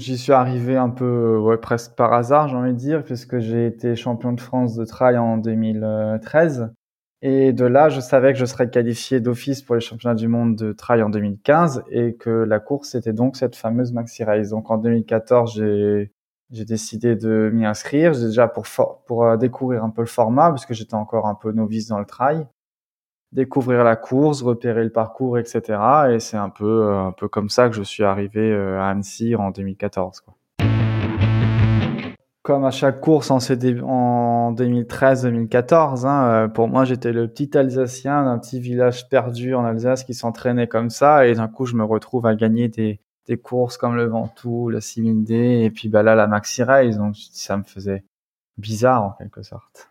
J'y suis arrivé un peu, ouais, presque par hasard, j'ai envie de dire, puisque j'ai été champion de France de trail en 2013. Et de là, je savais que je serais qualifié d'office pour les championnats du monde de trail en 2015 et que la course était donc cette fameuse Maxi Race. Donc en 2014, j'ai j'ai décidé de m'y inscrire, déjà pour pour euh, découvrir un peu le format parce que j'étais encore un peu novice dans le trail, découvrir la course, repérer le parcours, etc. Et c'est un peu euh, un peu comme ça que je suis arrivé euh, à Annecy en 2014. Quoi comme à chaque course en, en 2013-2014. Hein, euh, pour moi, j'étais le petit Alsacien d'un petit village perdu en Alsace qui s'entraînait comme ça. Et d'un coup, je me retrouve à gagner des, des courses comme le Ventoux, la 6000D et puis bah là, la Maxi Race. Donc, ça me faisait bizarre en quelque sorte.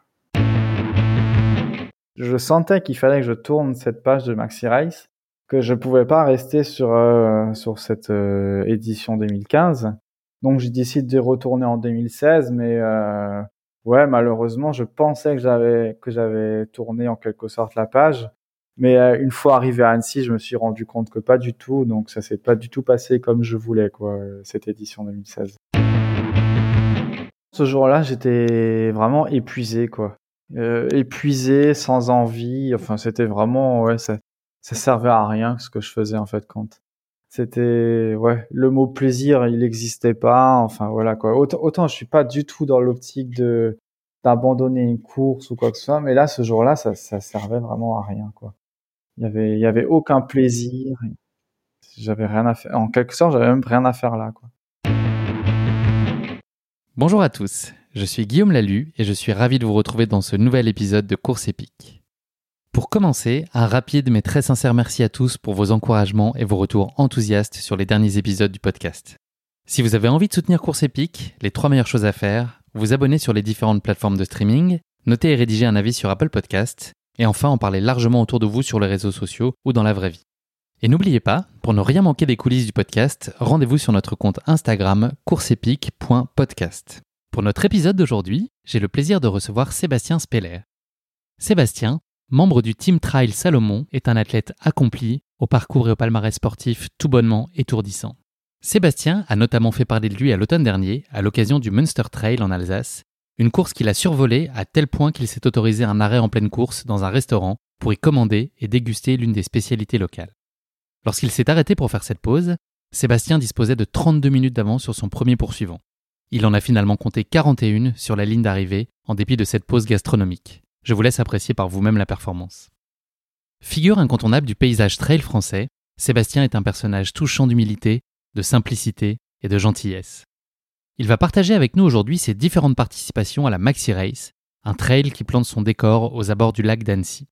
Je sentais qu'il fallait que je tourne cette page de Maxi Race, que je pouvais pas rester sur, euh, sur cette euh, édition 2015 donc j'ai décidé de retourner en 2016, mais euh, ouais, malheureusement, je pensais que j'avais que j'avais tourné en quelque sorte la page, mais une fois arrivé à Annecy, je me suis rendu compte que pas du tout. Donc ça s'est pas du tout passé comme je voulais quoi cette édition 2016. Ce jour-là, j'étais vraiment épuisé quoi, euh, épuisé, sans envie. Enfin, c'était vraiment ouais, ça ça servait à rien ce que je faisais en fait quand c'était ouais le mot plaisir il n'existait pas. Enfin voilà quoi. Autant, autant je suis pas du tout dans l'optique de d'abandonner une course ou quoi que ce soit mais là ce jour-là ça ça servait vraiment à rien quoi. Il y avait il y avait aucun plaisir. J'avais rien à faire. En quelque sorte j'avais même rien à faire là quoi Bonjour à tous je suis Guillaume Lalu et je suis ravi de vous retrouver dans ce nouvel épisode de Course épique pour commencer, un rapide mais très sincère merci à tous pour vos encouragements et vos retours enthousiastes sur les derniers épisodes du podcast. Si vous avez envie de soutenir Course Épique, les trois meilleures choses à faire, vous abonner sur les différentes plateformes de streaming, noter et rédiger un avis sur Apple Podcast, et enfin en parler largement autour de vous sur les réseaux sociaux ou dans la vraie vie. Et n'oubliez pas, pour ne rien manquer des coulisses du podcast, rendez-vous sur notre compte Instagram courseepique.podcast. Pour notre épisode d'aujourd'hui, j'ai le plaisir de recevoir Sébastien Speller. Sébastien, membre du Team Trail Salomon, est un athlète accompli, au parcours et au palmarès sportif tout bonnement étourdissant. Sébastien a notamment fait parler de lui à l'automne dernier, à l'occasion du Munster Trail en Alsace, une course qu'il a survolée à tel point qu'il s'est autorisé un arrêt en pleine course dans un restaurant pour y commander et déguster l'une des spécialités locales. Lorsqu'il s'est arrêté pour faire cette pause, Sébastien disposait de 32 minutes d'avance sur son premier poursuivant. Il en a finalement compté 41 sur la ligne d'arrivée en dépit de cette pause gastronomique. Je vous laisse apprécier par vous-même la performance. Figure incontournable du paysage trail français, Sébastien est un personnage touchant d'humilité, de simplicité et de gentillesse. Il va partager avec nous aujourd'hui ses différentes participations à la Maxi Race, un trail qui plante son décor aux abords du lac d'Annecy.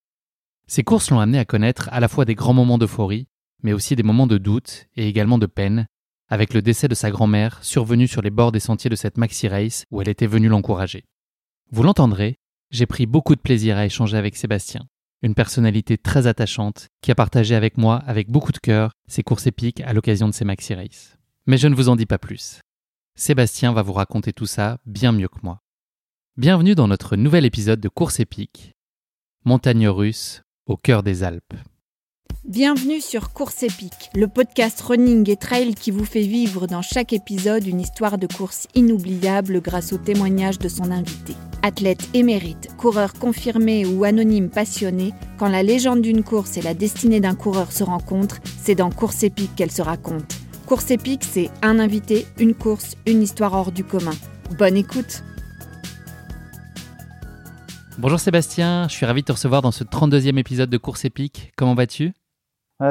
Ces courses l'ont amené à connaître à la fois des grands moments d'euphorie, mais aussi des moments de doute et également de peine, avec le décès de sa grand-mère survenu sur les bords des sentiers de cette Maxi Race où elle était venue l'encourager. Vous l'entendrez, j'ai pris beaucoup de plaisir à échanger avec Sébastien, une personnalité très attachante qui a partagé avec moi, avec beaucoup de cœur, ses courses épiques à l'occasion de ses maxi races. Mais je ne vous en dis pas plus. Sébastien va vous raconter tout ça bien mieux que moi. Bienvenue dans notre nouvel épisode de Course épique, montagne russe au cœur des Alpes. Bienvenue sur Course épique, le podcast running et trail qui vous fait vivre dans chaque épisode une histoire de course inoubliable grâce au témoignage de son invité. Athlète émérite, coureur confirmé ou anonyme passionné, quand la légende d'une course et la destinée d'un coureur se rencontrent, c'est dans Course épique qu'elle se raconte. Course épique, c'est un invité, une course, une histoire hors du commun. Bonne écoute Bonjour Sébastien, je suis ravi de te recevoir dans ce 32e épisode de Course épique. Comment vas-tu?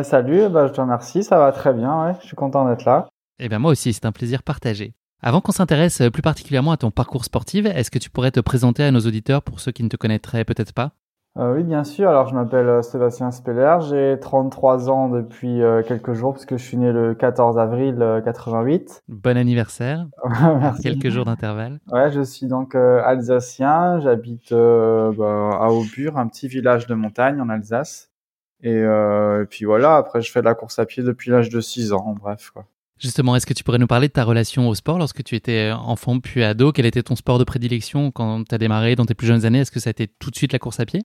Salut, bah, je te remercie, ça va très bien, je suis content d'être là. Eh bien moi aussi, c'est un plaisir partagé. Avant qu'on s'intéresse plus particulièrement à ton parcours sportif, est-ce que tu pourrais te présenter à nos auditeurs pour ceux qui ne te connaîtraient peut-être pas? Euh, Oui, bien sûr. Alors, je m'appelle euh, Sébastien Speller. J'ai 33 ans depuis euh, quelques jours puisque je suis né le 14 avril 88. Bon anniversaire. Merci. Quelques jours d'intervalle. Ouais, je suis donc alsacien. J'habite bah, à Aubure, un petit village de montagne en Alsace. Et, et, puis voilà, après je fais de la course à pied depuis l'âge de 6 ans, bref quoi. Justement, est-ce que tu pourrais nous parler de ta relation au sport lorsque tu étais enfant puis ado? Quel était ton sport de prédilection quand tu as démarré dans tes plus jeunes années? Est-ce que ça a été tout de suite la course à pied?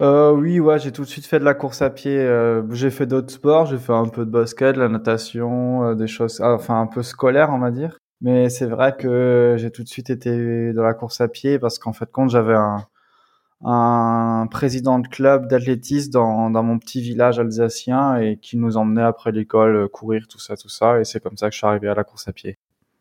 Euh, Oui, ouais, j'ai tout de suite fait de la course à pied. Euh, j'ai fait d'autres sports, j'ai fait un peu de basket, la natation, euh, des choses, ah, enfin un peu scolaire, on va dire. Mais c'est vrai que j'ai tout de suite été dans la course à pied parce qu'en fait, quand j'avais un, un président de club d'athlétisme dans, dans mon petit village alsacien et qui nous emmenait après l'école courir, tout ça, tout ça. Et c'est comme ça que je suis arrivé à la course à pied.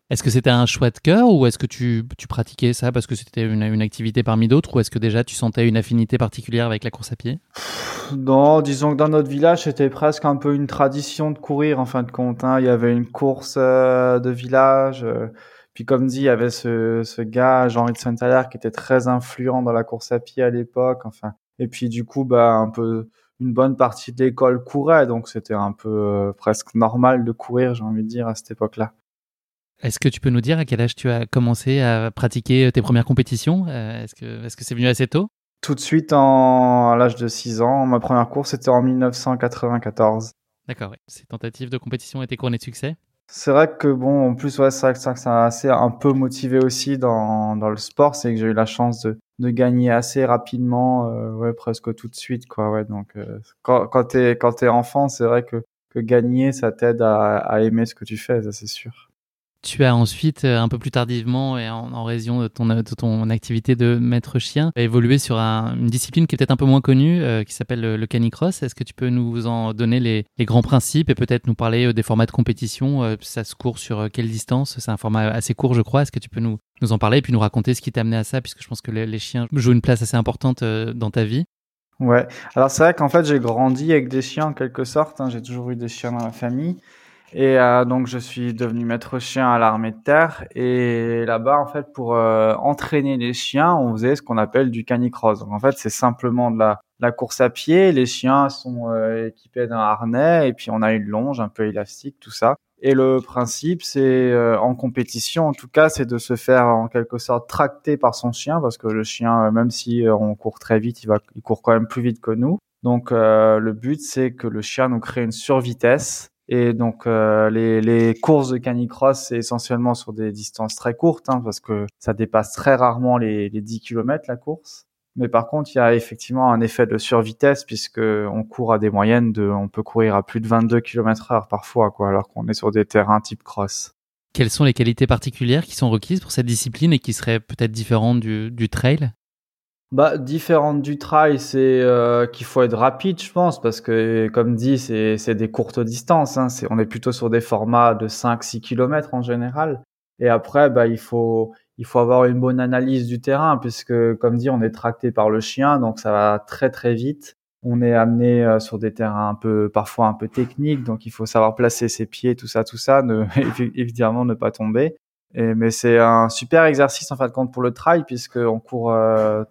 Est-ce que c'était un choix de cœur ou est-ce que tu, tu, pratiquais ça parce que c'était une, une, activité parmi d'autres ou est-ce que déjà tu sentais une affinité particulière avec la course à pied? Non, disons que dans notre village c'était presque un peu une tradition de courir en fin de compte. Hein. Il y avait une course euh, de village. Euh, puis comme dit, il y avait ce, ce gars, Jean-Henri de Saint-Hilaire, qui était très influent dans la course à pied à l'époque. Enfin, et puis du coup, bah un peu une bonne partie de l'école courait, donc c'était un peu euh, presque normal de courir, j'ai envie de dire, à cette époque-là. Est-ce que tu peux nous dire à quel âge tu as commencé à pratiquer tes premières compétitions? Euh, Est-ce que est-ce que c'est venu assez tôt? Tout de suite en, à l'âge de 6 ans. Ma première course était en 1994. D'accord. Ces tentatives de compétition étaient couronnées de succès? C'est vrai que bon, en plus ouais, c'est vrai que ça, m'a assez un peu motivé aussi dans dans le sport, c'est que j'ai eu la chance de de gagner assez rapidement, euh, ouais presque tout de suite quoi. Ouais, donc euh, quand quand t'es quand t'es enfant, c'est vrai que que gagner ça t'aide à, à aimer ce que tu fais, ça c'est sûr. Tu as ensuite, euh, un peu plus tardivement et en, raison de ton, de ton, activité de maître chien, évolué sur une discipline qui est peut-être un peu moins connue, euh, qui s'appelle le, canicross. Est-ce que tu peux nous en donner les, grands principes et peut-être nous parler euh, des formats de compétition Ça se court sur quelle distance? C'est un format assez court, je crois. Est-ce que tu peux nous, nous en parler et puis nous raconter ce qui t'a amené à ça, puisque je pense que les, chiens jouent une place assez importante dans ta vie? Ouais, alors c'est vrai qu'en fait j'ai grandi avec des chiens en quelque sorte, hein. j'ai toujours eu des chiens dans la famille. Et euh, donc je suis devenu maître chien à l'armée de terre et là-bas en fait pour euh, entraîner les chiens on faisait ce qu'on appelle du canicross. Donc en fait c'est simplement de la, la, course à pied. Les chiens sont euh, équipés d'un harnais et puis on a une longe un peu élastique tout ça. Et le principe c'est en compétition en tout cas c'est de se faire en quelque sorte tracter par son chien parce que le chien même si on court très vite il va il court quand même plus vite que nous. Donc le but c'est que le chien nous crée une survitesse et donc euh, les, les, courses de canicross, c'est essentiellement sur des distances très courtes, hein, parce que ça dépasse très rarement les, les 10 km la course. Mais par contre, il y a effectivement un effet de survitesse puisque on court à des moyennes de, on peut courir à plus de 22 km heure parfois, quoi, alors qu'on est sur des terrains type cross. Quelles sont les qualités particulières qui sont requises pour cette discipline et qui seraient peut-être différentes du, du trail? Bah, différente du trail, c'est euh, qu'il faut être rapide, je pense, parce que, comme dit, c'est, des courtes distances. Hein. C'est, on est plutôt sur des formats de 5-6 km en général. Et après, bah, il faut, il faut avoir une bonne analyse du terrain, puisque, comme dit, on est tracté par le chien, donc ça va très très vite. On est amené euh, sur des terrains un peu, parfois un peu techniques, donc il faut savoir placer ses pieds, tout ça, tout ça, ne, évidemment ne pas tomber. Et, mais c'est un super exercice en fin de compte pour le trail, puisqu'on court euh,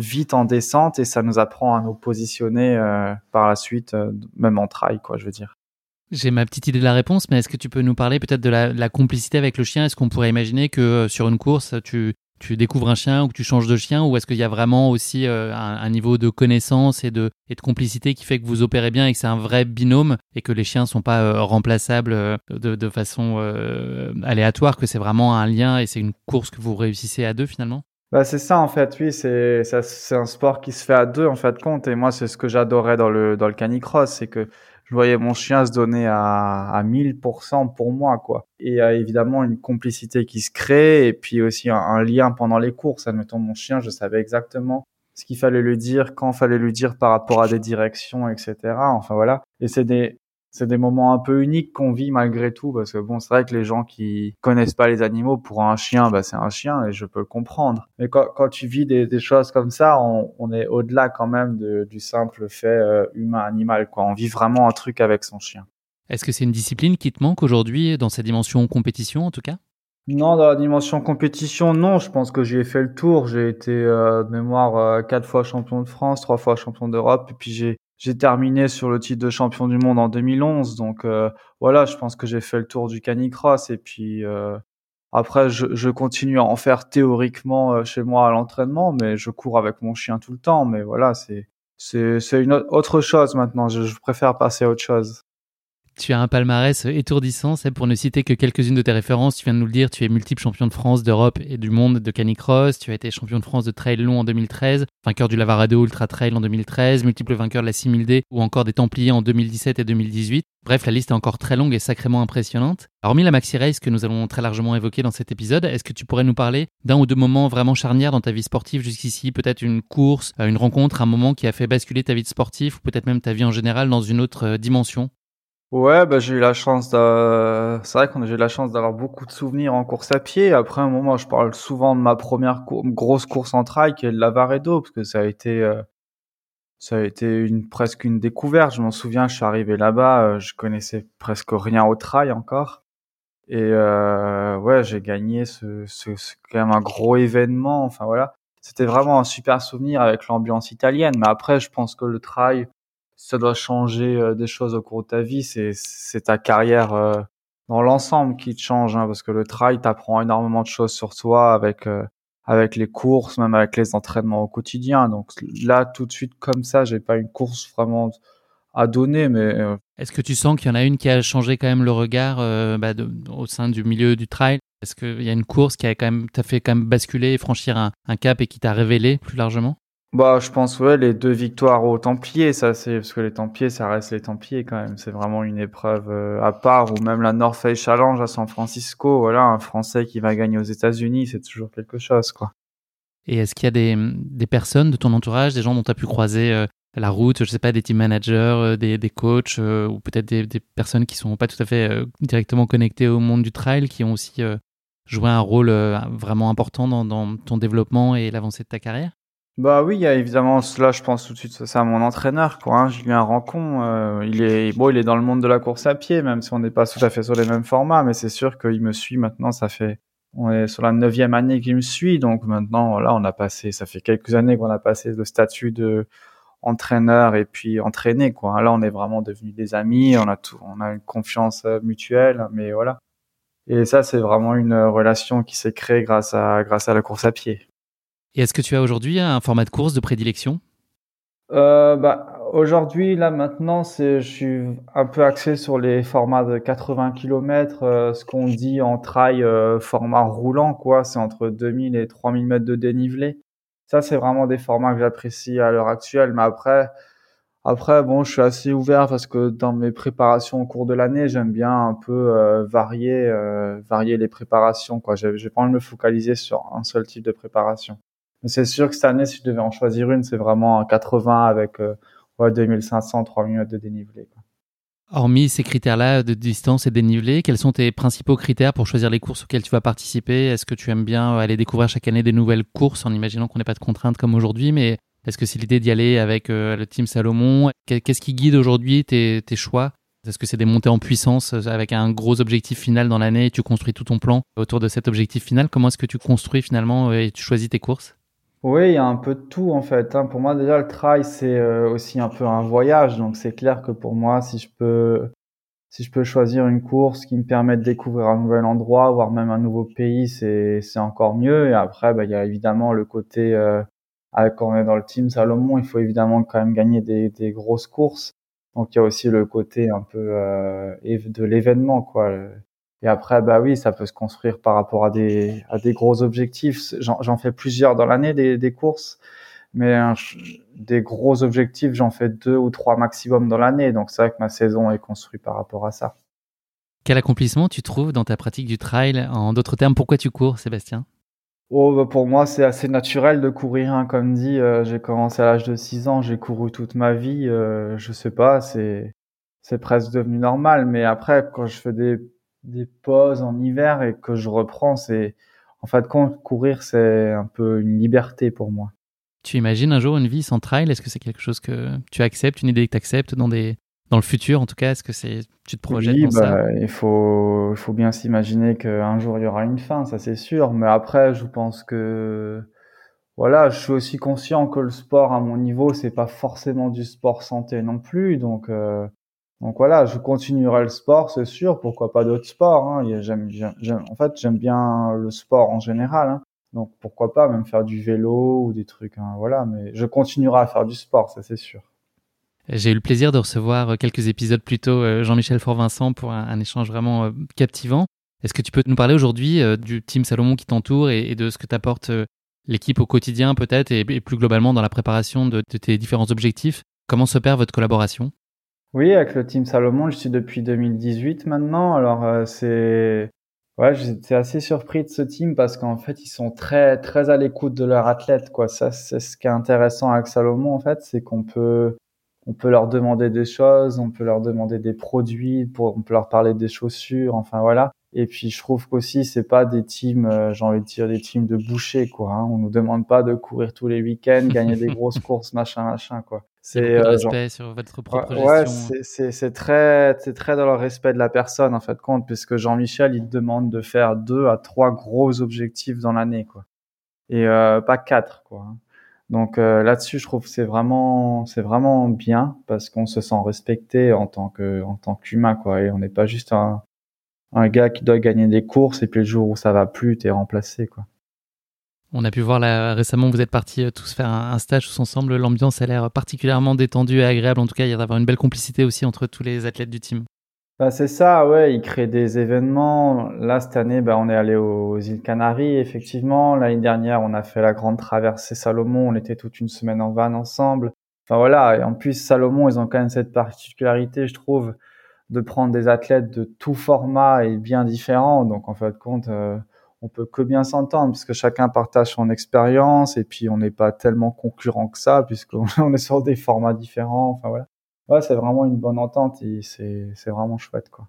vite en descente et ça nous apprend à nous positionner euh, par la suite, euh, même en trail, quoi, je veux dire. J'ai ma petite idée de la réponse, mais est-ce que tu peux nous parler peut-être de la, complicité avec le chien? Est-ce qu'on pourrait imaginer que euh, sur une course, tu, découvres un chien ou que tu changes de chien ou est-ce qu'il y a vraiment aussi un, niveau de connaissance et de, complicité qui fait que vous opérez bien et que c'est un vrai binôme et que les chiens sont pas remplaçables de façon aléatoire, que c'est vraiment un lien et c'est une course que vous réussissez à deux finalement? Bah, c'est ça en fait, oui, c'est c'est un sport qui se fait à deux en fait compte et moi c'est ce que j'adorais dans le dans le canicross, c'est que je voyais mon chien se donner à à 1000% pour moi quoi. Et il y a évidemment une complicité qui se crée et puis aussi un, un lien pendant les courses. Admettons mon chien, je savais exactement ce qu'il fallait lui dire, quand fallait lui dire par rapport à des directions, etc. Enfin voilà. Et c'est des c'est des moments un peu uniques qu'on vit malgré tout parce que bon c'est vrai que les gens qui connaissent pas les animaux pour un chien bah c'est un chien et je peux le comprendre mais quand, quand tu vis des, des choses comme ça on, on est au-delà quand même de, du simple fait euh, humain animal quoi on vit vraiment un truc avec son chien est-ce que c'est une discipline qui te manque aujourd'hui dans sa dimension compétition en tout cas? Non, dans la dimension compétition, non. Je pense que j'ai fait le tour. J'ai été euh, de mémoire euh, quatre fois champion de France, trois fois champion d'Europe, et puis j'ai j'ai terminé sur le titre de champion du monde en 2011. Donc euh, voilà, je pense que j'ai fait le tour du canicross. Et puis euh, après, je, je, continue à en faire théoriquement euh, chez moi à l'entraînement, mais je cours avec mon chien tout le temps. Mais voilà, c'est c'est une autre chose maintenant. Je, je préfère passer à autre chose. Tu as un palmarès étourdissant, c'est pour ne citer que quelques-unes de tes références. Tu viens de nous le dire, tu es multiple champion de France, d'Europe et du monde de canicross. Tu as été champion de France de trail long en 2013, vainqueur du Lavarado Ultra Trail en 2013, multiple vainqueur de la 6000D ou encore des Templiers en 2017 et 2018. Bref, la liste est encore très longue et sacrément impressionnante. Hormis la Maxi Race que nous allons très largement évoquer dans cet épisode, est-ce que tu pourrais nous parler d'un ou deux moments vraiment charnières dans ta vie sportive jusqu'ici? Peut-être une course, euh, une rencontre, un moment qui a fait basculer ta vie de sportif ou peut-être même ta vie en général dans une autre euh, dimension? Ouais, bah, j'ai eu la chance de... C'est vrai qu'on a eu la chance d'avoir beaucoup de souvenirs en course à pied. Après, un moment, je parle souvent de ma première grosse course en trail, qui est le Lavaredo, parce que ça a été, euh, ça a été une, presque une découverte. Je m'en souviens, je suis arrivé là-bas, euh, je connaissais presque rien au trail encore. Et euh, ouais, j'ai gagné ce, ce, ce, quand même un gros événement. Enfin voilà, c'était vraiment un super souvenir avec l'ambiance italienne. Mais après, je pense que le trail, ça doit changer euh, des choses au cours de ta vie, c'est ta carrière euh, dans l'ensemble qui te change, hein, parce que le trail t'apprend énormément de choses sur toi avec euh, avec les courses, même avec les entraînements au quotidien. Donc là, tout de suite comme ça, j'ai pas une course vraiment à donner, mais est-ce que tu sens qu'il y en a une qui a changé quand même le regard bah, au sein du milieu du trail? Est-ce qu'il y a une course qui a quand même t'a fait quand même basculer franchir un cap et qui t'a révélé plus largement? Bah, je pense ouais les deux victoires aux Templiers, ça c'est parce que les Templiers, ça reste les Templiers quand même. C'est vraiment une épreuve euh, à part ou même la North Face Challenge à San Francisco. Voilà, un Français qui va gagner aux États-Unis, c'est toujours quelque chose quoi. Et est-ce qu'il y a des, des personnes de ton entourage, des gens dont tu as pu croiser euh, la route, je sais pas, des team managers, euh, des, des coachs ou peut-être des, des, personnes qui sont pas tout à fait directement connectées au monde du trail, qui ont aussi joué un rôle vraiment important dans, dans ton développement et l'avancée de ta carrière? Bah oui, il y a évidemment cela, je pense tout de suite c'est à mon entraîneur, quoi, hein, Julien Rancon. Euh, il est bon, il est dans le monde de la course à pied, même si on n'est pas tout à fait sur les mêmes formats, mais c'est sûr qu'il me suit maintenant. Ça fait, on est sur la neuvième année qu'il me suit, donc maintenant, voilà, on a passé, ça fait quelques années qu'on a passé le statut de entraîneur et puis entraîné, quoi. Là, on est vraiment devenus des amis, on a tout, on a une confiance euh, mutuelle, mais voilà. Et ça, c'est vraiment une relation qui s'est créée grâce à grâce à la course à pied. Et est-ce que tu as aujourd'hui un format de course de prédilection? Euh, bah, Aujourd'hui, là maintenant, je suis un peu axé sur les formats de 80 km, euh, ce qu'on dit en trail euh, format roulant, quoi. C'est entre 2000 et 3000 mètres de dénivelé. Ça, c'est vraiment des formats que j'apprécie à l'heure actuelle. Mais après, après, bon, je suis assez ouvert parce que dans mes préparations au cours de l'année, j'aime bien un peu varier, varier les préparations, quoi. J'ai pas envie de me focaliser sur un seul type de préparation. Mais c'est sûr que cette année, si je devais en choisir une, c'est vraiment un 80 avec euh, ouais, 2500, 3000 mètres de dénivelé. Quoi. Hormis ces critères-là de distance et dénivelé, quels sont tes principaux critères pour choisir les courses auxquelles tu vas participer? Est-ce que tu aimes bien aller découvrir chaque année des nouvelles courses en imaginant qu'on n'ait pas de contraintes comme aujourd'hui Mais est-ce que c'est l'idée d'y aller avec euh, le team Salomon? Qu'est-ce qui guide aujourd'hui tes, tes choix? Est-ce que c'est des montées en puissance euh, avec un gros objectif final dans l'année et tu construis tout ton plan autour de cet objectif final? Comment est-ce que tu construis finalement et tu choisis tes courses? Oui, il y a un peu de tout en fait. Hein. Pour moi, déjà, le trail, c'est euh, aussi un peu un voyage. Donc, c'est clair que pour moi, si je peux, si je peux choisir une course qui me permet de découvrir un nouvel endroit, voire même un nouveau pays, c'est, c'est encore mieux. Et après, bah, il y a évidemment le côté, euh, quand on est dans le team Salomon, il faut évidemment quand même gagner des, des grosses courses. Donc, il y a aussi le côté un peu euh, de l'événement, quoi. Et après, bah oui, ça peut se construire par rapport à des, à des gros objectifs. J'en fais plusieurs dans l'année des, des courses, mais des gros objectifs, j'en fais deux ou trois maximum dans l'année. Donc c'est vrai que ma saison est construite par rapport à ça. Quel accomplissement tu trouves dans ta pratique du trail? En d'autres termes, pourquoi tu cours, Sébastien? Oh, bah pour moi, c'est assez naturel de courir. Hein. Comme dit, euh, j'ai commencé à l'âge de 6 ans, j'ai couru toute ma vie. Euh, je sais pas, c'est c'est presque devenu normal. Mais après, quand je fais des des pauses en hiver et que je reprends, c'est en fait quand courir, c'est un peu une liberté pour moi. Tu imagines un jour une vie sans trail? Est-ce que c'est quelque chose que tu acceptes, une idée que tu acceptes dans des dans le futur en tout cas? Est-ce que c'est tu te projettes oui, dans ça? bah, Il faut il faut bien s'imaginer qu'un jour il y aura une fin, ça c'est sûr. Mais après, je pense que voilà, je suis aussi conscient que le sport à mon niveau, c'est pas forcément du sport santé non plus. Donc euh, donc voilà, je continuerai le sport, c'est sûr. Pourquoi pas d'autres sports hein. En fait, j'aime bien le sport en général. Hein. Donc pourquoi pas même faire du vélo ou des trucs. Hein, voilà, mais je continuerai à faire du sport, ça c'est sûr. J'ai eu le plaisir de recevoir quelques épisodes plus tôt Jean-Michel Fort-Vincent pour un, échange vraiment captivant. Est-ce que tu peux nous parler aujourd'hui du team Salomon qui t'entoure et, de ce que t'apporte l'équipe au quotidien peut-être et, plus globalement dans la préparation de, de tes différents objectifs? Comment s'opère votre collaboration? Oui, avec le team Salomon, je suis depuis 2018 maintenant. Alors euh, c'est ouais, j'étais assez surpris de ce team parce qu'en fait, ils sont très très à l'écoute de leurs athlètes quoi. Ça c'est ce qui est intéressant avec Salomon en fait, c'est qu'on peut on peut leur demander des choses, on peut leur demander des produits, pour, on peut leur parler des chaussures, enfin voilà. Et puis je trouve qu'aussi c'est pas des teams, euh, j'ai envie de dire des teams de boucher quoi. Hein. On nous demande pas de courir tous les week-ends, gagner des grosses courses, machin, machin quoi. C'est euh, respect sur votre propre ouais, gestion. Ouais, c'est très, c'est très dans le respect de la personne en fait compte, puisque Jean-Michel il te demande de faire deux à trois gros objectifs dans l'année quoi, et euh, pas quatre quoi. Hein. Donc euh, là-dessus, je trouve que c'est vraiment, c'est vraiment bien parce qu'on se sent respecté en tant que, en tant qu'humain quoi, et on n'est pas juste un, un gars qui doit gagner des courses et puis le jour où ça va plus, t'es remplacé quoi. On a pu voir là, récemment, vous êtes partis euh, tous faire un, stage tous ensemble. L'ambiance a l'air particulièrement détendue et agréable. En tout cas, il y a d'avoir une belle complicité aussi entre tous les athlètes du team. Bah, c'est ça, ouais. Ils créent des événements. Là, cette année, bah, on est allé aux îles Canaries, effectivement. L'année dernière, on a fait la grande traversée Salomon. On était toute une semaine en van ensemble. Enfin voilà. Et en plus, Salomon, ils ont quand même cette particularité, je trouve, de prendre des athlètes de tout format et bien différents. Donc, en fait, compte. Euh, on peut que bien s'entendre parce que chacun partage son expérience et puis on n'est pas tellement concurrent que ça puisqu'on est sur des formats différents. Enfin voilà. Ouais, c'est vraiment une bonne entente et c'est, c'est vraiment chouette quoi.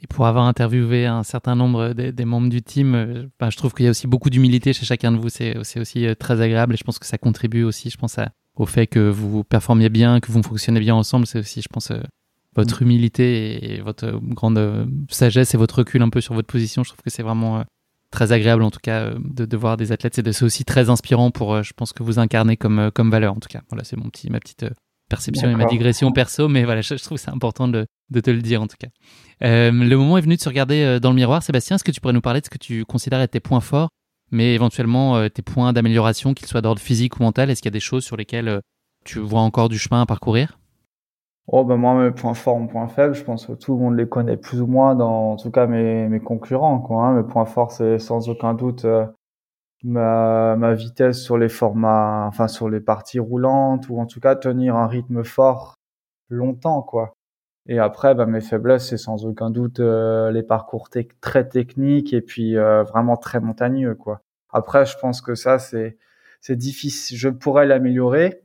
Et pour avoir interviewé un certain nombre des, membres du team, euh, bah, je trouve qu'il y a aussi beaucoup d'humilité chez chacun de vous. C'est, c'est aussi euh, très agréable et je pense que ça contribue aussi, je pense, au fait que vous performiez bien, que vous fonctionnez bien ensemble. C'est aussi, je pense, euh, votre mm. humilité et votre grande sagesse et votre recul un peu sur votre position. Je trouve que c'est vraiment très agréable en tout cas euh, de, de voir des athlètes. C'est aussi très inspirant pour, euh, je pense que vous incarnez comme, euh, comme valeur en tout cas. Voilà, c'est mon petit, ma petite perception et ma digression perso, mais voilà, je, trouve que c'est important de, de, te le dire en tout cas. le moment est venu de se regarder dans le miroir. Sébastien, est-ce que tu pourrais nous parler de ce que tu considères être tes points forts, mais éventuellement tes points d'amélioration, qu'ils soient d'ordre physique ou mental? Est-ce qu'il y a des choses sur lesquelles tu vois encore du chemin à parcourir? Oh ben moi mes points forts, mes points faibles, je pense que tout le monde les connaît plus ou moins dans en tout cas mes, mes concurrents quoi. Hein. Mes points forts c'est sans aucun doute euh, ma, ma vitesse sur les formats, enfin sur les parties roulantes ou en tout cas tenir un rythme fort longtemps quoi. Et après ben, mes faiblesses c'est sans aucun doute euh, les parcours très techniques et puis euh, vraiment très montagneux quoi. Après je pense que ça c'est c'est difficile, je pourrais l'améliorer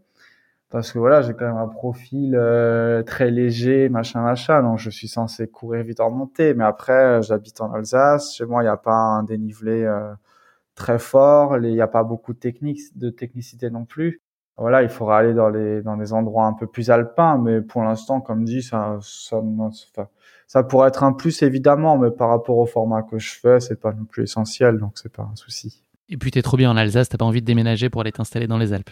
parce que voilà, j'ai quand même un profil euh, très léger, machin, machin. Donc, je suis censé courir vite en montée. Mais après, j'habite en Alsace. Chez moi, il n'y a pas un dénivelé euh, très fort. Il n'y a pas beaucoup de technique, de technicité non plus. Voilà, il faudra aller dans les dans des endroits un peu plus alpins. Mais pour l'instant, comme dit, ça, ça, pourrait être un plus évidemment. Mais par rapport au format que je fais, c'est pas non plus essentiel. Donc, c'est pas un souci. Et puis, tu es trop bien en Alsace. T'as pas envie de déménager pour aller t'installer dans les Alpes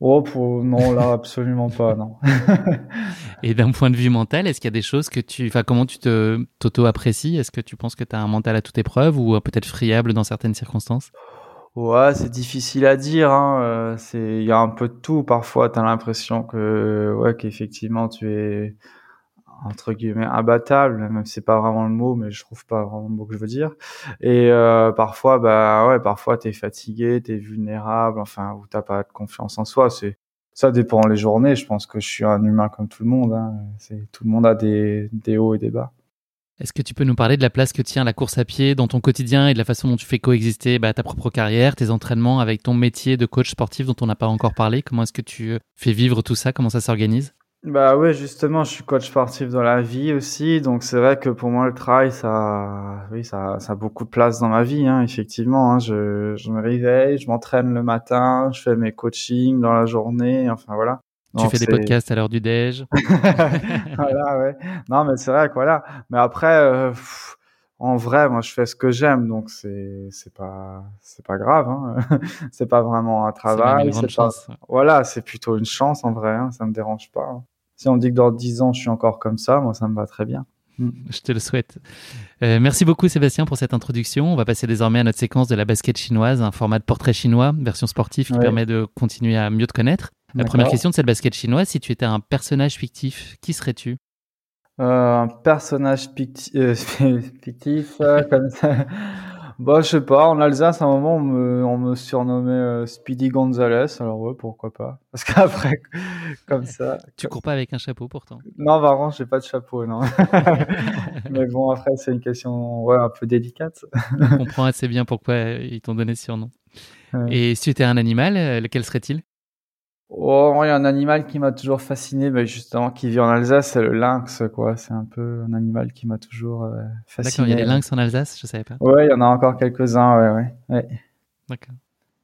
Oh, pour... non, là, absolument pas, non. et d'un point de vue mental, est-ce qu'il y a des choses que tu, enfin, comment tu te t'auto-apprécies? Est-ce que tu penses que tu as un mental à toute épreuve ou peut-être friable dans certaines circonstances? Ouais, c'est difficile à dire. Hein. Euh, c'est, il y a un peu de tout. Parfois, tu as l'impression que, ouais, qu'effectivement, tu es entre guillemets imbattable, même si c'est pas vraiment le mot, mais je trouve pas vraiment le mot que je veux dire. Et euh, parfois, bah ouais, parfois t'es fatigué, t'es vulnérable, enfin, ou t'as pas de confiance en soi. C'est ça dépend les journées. Je pense que je suis un humain comme tout le monde. Hein. C'est tout le monde a des, des hauts et des bas. Est-ce que tu peux nous parler de la place que tient la course à pied dans ton quotidien et de la façon dont tu fais coexister bah, ta propre carrière, tes entraînements avec ton métier de coach sportif dont on n'a pas encore parlé? Comment est-ce que tu fais vivre tout ça? Comment ça s'organise? Bah ouais, justement, je suis coach sportif dans la vie aussi, donc c'est vrai que pour moi le travail, ça, oui, ça, ça a beaucoup de place dans ma vie, hein, effectivement. Hein, je, je me réveille, je m'entraîne le matin, je fais mes coachings dans la journée, enfin voilà. Tu fais des podcasts à l'heure du déj. voilà, ouais. Non, mais c'est vrai que voilà. Mais après, euh, en vrai, moi, je fais ce que j'aime, donc c'est c'est pas c'est pas grave. Hein. c'est pas vraiment un travail. C'est chance. Voilà, c'est plutôt une chance en vrai. Hein. Ça me dérange pas. Hein. Si on dit que dans 10 ans, je suis encore comme ça, moi, ça me va très bien. Mm. Je te le souhaite. Euh, merci beaucoup Sébastien pour cette introduction. On va passer désormais à notre séquence de la basket chinoise, un format de portrait chinois, version sportive qui permet de continuer à mieux te connaître. La première question de cette basket chinoise, si tu étais un personnage fictif, qui serais-tu? Euh, Un personnage fictif, fictif comme ça. Bah, je sais pas, en Alsace, à un moment, on me, on me surnommait euh, Speedy Gonzalez, alors ouais, pourquoi pas. Parce qu'après, comme ça. Tu cours pas avec un chapeau pourtant Non, contre, j'ai pas de chapeau, non. Mais bon, après, c'est une question ouais, un peu délicate. on comprend assez bien pourquoi ils t'ont donné ce surnom. Et si tu étais un animal, euh, lequel serait-il? Oh, il y a un animal qui m'a toujours fasciné, mais justement, qui vit en Alsace, c'est le lynx, quoi. C'est un peu un animal qui m'a toujours euh, fasciné. D'accord, il y a des lynx en Alsace, je savais pas. Ouais, il y en a encore quelques-uns, ouais, ouais. ouais. D'accord.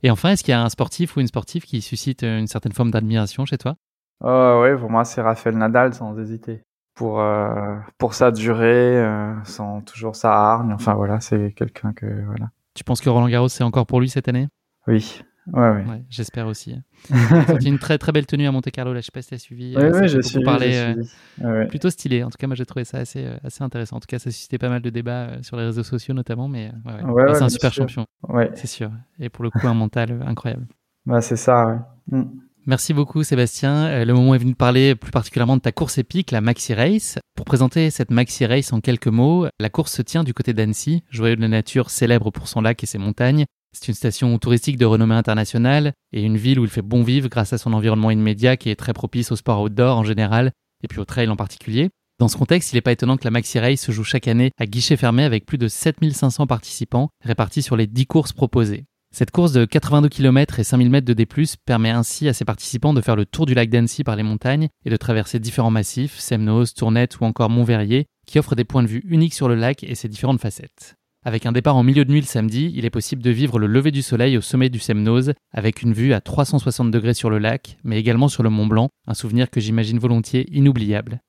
Et enfin, est-ce qu'il y a un sportif ou une sportive qui suscite une certaine forme d'admiration chez toi? Oh, ouais, pour moi, c'est Raphaël Nadal, sans hésiter. Pour, euh, pour sa durée, euh, sans toujours sa hargne. Enfin, voilà, c'est quelqu'un que, voilà. Tu penses que Roland Garros, c'est encore pour lui cette année? Oui. Ouais, ouais. ouais J'espère aussi. C'était une très très belle tenue à Monte Carlo. Là, je sais pas si tu as suivi. Oui, euh, oui, j'ai suivi. Euh, plutôt stylé. En tout cas, moi, j'ai trouvé ça assez, euh, assez intéressant. En tout cas, ça suscitait pas mal de débats sur les réseaux sociaux notamment. Mais ouais, ouais. c'est un super sûr. champion. Ouais. C'est sûr. Et pour le coup, un mental incroyable. Bah, c'est ça, ouais. Mm. Merci beaucoup Sébastien. Le moment est venu de parler plus particulièrement de ta course épique, la Maxi Race. Pour présenter cette Maxi Race en quelques mots, la course se tient du côté d'Annecy, joyau de la nature célèbre pour son lac et ses montagnes. C'est une station touristique de renommée internationale et une ville où il fait bon vivre grâce à son environnement immédiat qui est très propice au sport outdoor en général et puis au trail en particulier. Dans ce contexte, il n'est pas étonnant que la Maxi Race se joue chaque année à guichet fermé avec plus de 7500 participants répartis sur les 10 courses proposées. Cette course de 82 km et 5000 mètres de D+, permet ainsi à ses participants de faire le tour du lac d'Annecy par les montagnes et de traverser différents massifs, Semnoz, Tournette ou encore Montverrier, qui offrent des points de vue uniques sur le lac et ses différentes facettes. Avec un départ en milieu de nuit le samedi, il est possible de vivre le lever du soleil au sommet du Semnoz, avec une vue à 360 degrés sur le lac, mais également sur le Mont Blanc, un souvenir que j'imagine volontiers inoubliable.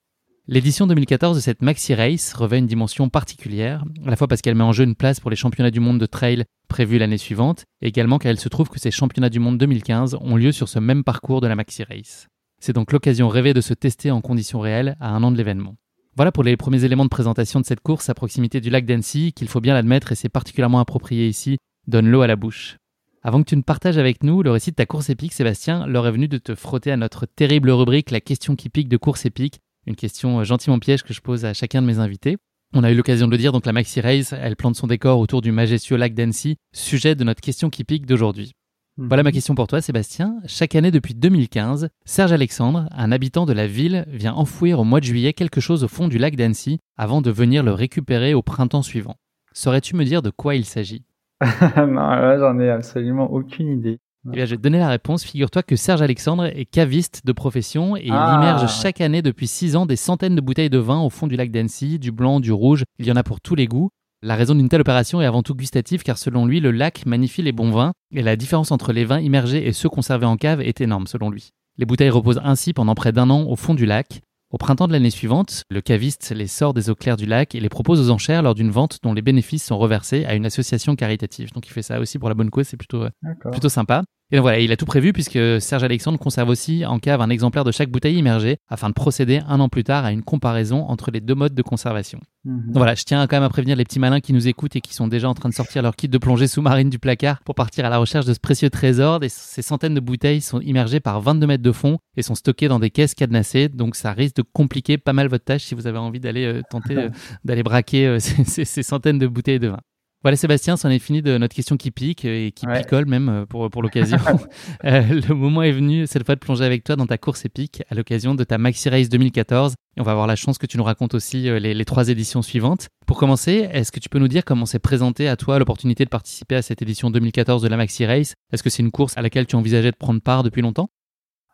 L'édition 2014 de cette Maxi Race revêt une dimension particulière, à la fois parce qu'elle met en jeu une place pour les championnats du monde de trail prévus l'année suivante, et également car elle se trouve que ces championnats du monde 2015 ont lieu sur ce même parcours de la Maxi Race. C'est donc l'occasion rêvée de se tester en conditions réelles à un an de l'événement. Voilà pour les premiers éléments de présentation de cette course à proximité du lac d'Annecy, qu'il faut bien l'admettre et c'est particulièrement approprié ici, donne l'eau à la bouche. Avant que tu ne partages avec nous le récit de ta course épique, Sébastien, l'heure est venue de te frotter à notre terrible rubrique La question qui pique de course épique, une question gentiment piège que je pose à chacun de mes invités. On a eu l'occasion de le dire, donc la Maxi Race, elle plante son décor autour du majestueux lac d'Annecy, sujet de notre question qui pique d'aujourd'hui. Voilà ma question pour toi, Sébastien. Chaque année depuis 2015, Serge Alexandre, un habitant de la ville, vient enfouir au mois de juillet quelque chose au fond du lac d'Annecy avant de venir le récupérer au printemps suivant. Saurais-tu me dire de quoi il s'agit? Non, là, j'en ai absolument aucune idée. Eh bien, je vais te donner la réponse. Figure-toi que Serge Alexandre est caviste de profession et il Ah. immerge chaque année depuis 6 ans des centaines de bouteilles de vin au fond du lac d'Annecy, du blanc, du rouge. Il y en a pour tous les goûts. La raison d'une telle opération est avant tout gustative car selon lui, le lac magnifie les bons vins et la différence entre les vins immergés et ceux conservés en cave est énorme selon lui. Les bouteilles reposent ainsi pendant près d'un an au fond du lac. Au printemps de l'année suivante, le caviste les sort des eaux claires du lac et les propose aux enchères lors d'une vente dont les bénéfices sont reversés à une association caritative. Donc il fait ça aussi pour la bonne cause, c'est plutôt, euh, plutôt sympa. Et donc voilà, il a tout prévu puisque Serge Alexandre conserve aussi en cave un exemplaire de chaque bouteille immergée afin de procéder un an plus tard à une comparaison entre les deux modes de conservation. Mhm. Donc voilà, je tiens quand même à prévenir les petits malins qui nous écoutent et qui sont déjà en train de sortir leur kit de plongée sous-marine du placard pour partir à la recherche de ce précieux trésor. Des- ces centaines de bouteilles sont immergées par 22 mètres de fond et sont stockées dans des caisses cadenassées, donc ça risque de compliquer pas mal votre tâche si vous avez envie d'aller euh, tenter euh, d'aller braquer euh, ces, ces- ces centaines de bouteilles de vin. Voilà Sébastien, c'en est fini de notre question qui pique et qui Ouais. picole même euh, pour, pour l'occasion. Euh, le moment est venu cette fois de plonger avec toi dans ta course épique à l'occasion de ta Maxi Race 2014 et on va avoir la chance que tu nous racontes aussi euh, les, les trois éditions suivantes. Pour commencer, est-ce que tu peux nous dire comment s'est présenté à toi l'opportunité de participer à cette édition 2014 de la Maxi Race? Est-ce que c'est une course à laquelle tu envisageais de prendre part depuis longtemps?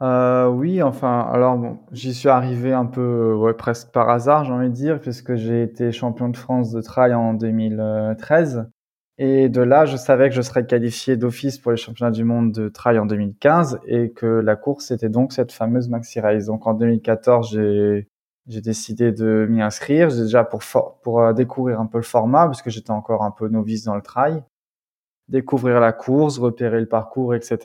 Euh, oui, enfin, alors bon, j'y suis arrivé un peu, ouais, presque par hasard, j'ai envie de dire, puisque j'ai été champion de France de trail en 2013. Et de là, je savais que je serais qualifié d'office pour les championnats du monde de trail en 2015 et que la course était donc cette fameuse Maxi Race. Donc en 2014, j'ai décidé de m'y inscrire, déjà pour pour euh, découvrir un peu le format parce que j'étais encore un peu novice dans le trail, découvrir la course, repérer le parcours, etc.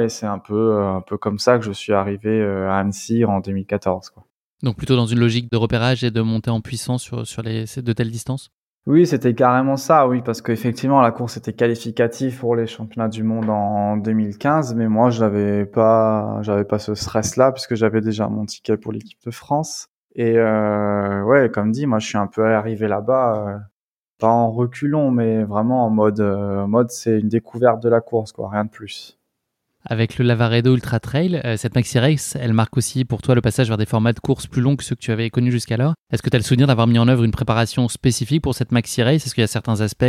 Et c'est un peu euh, un peu comme ça que je suis arrivé euh, à Annecy en 2014. Quoi. Donc plutôt dans une logique de repérage et de montée en puissance sur, sur les, de telles distances? Oui, c'était carrément ça, oui, parce qu'effectivement, la course était qualificative pour les championnats du monde en 2015, mais moi, j'avais pas, j'avais pas ce stress-là, puisque j'avais déjà mon ticket pour l'équipe de France. Et euh, ouais, comme dit, moi, je suis un peu arrivé là-bas, euh, pas en reculons, mais vraiment en mode, euh, mode, c'est une découverte de la course, quoi, rien de plus. Avec le Lavaredo Ultra Trail, euh, cette Maxi Race, elle marque aussi pour toi le passage vers des formats de course plus longs que ceux que tu avais connus jusqu'alors. Est-ce que tu as le souvenir d'avoir mis en œuvre une préparation spécifique pour cette Maxi Race? Est-ce qu'il y a certains aspects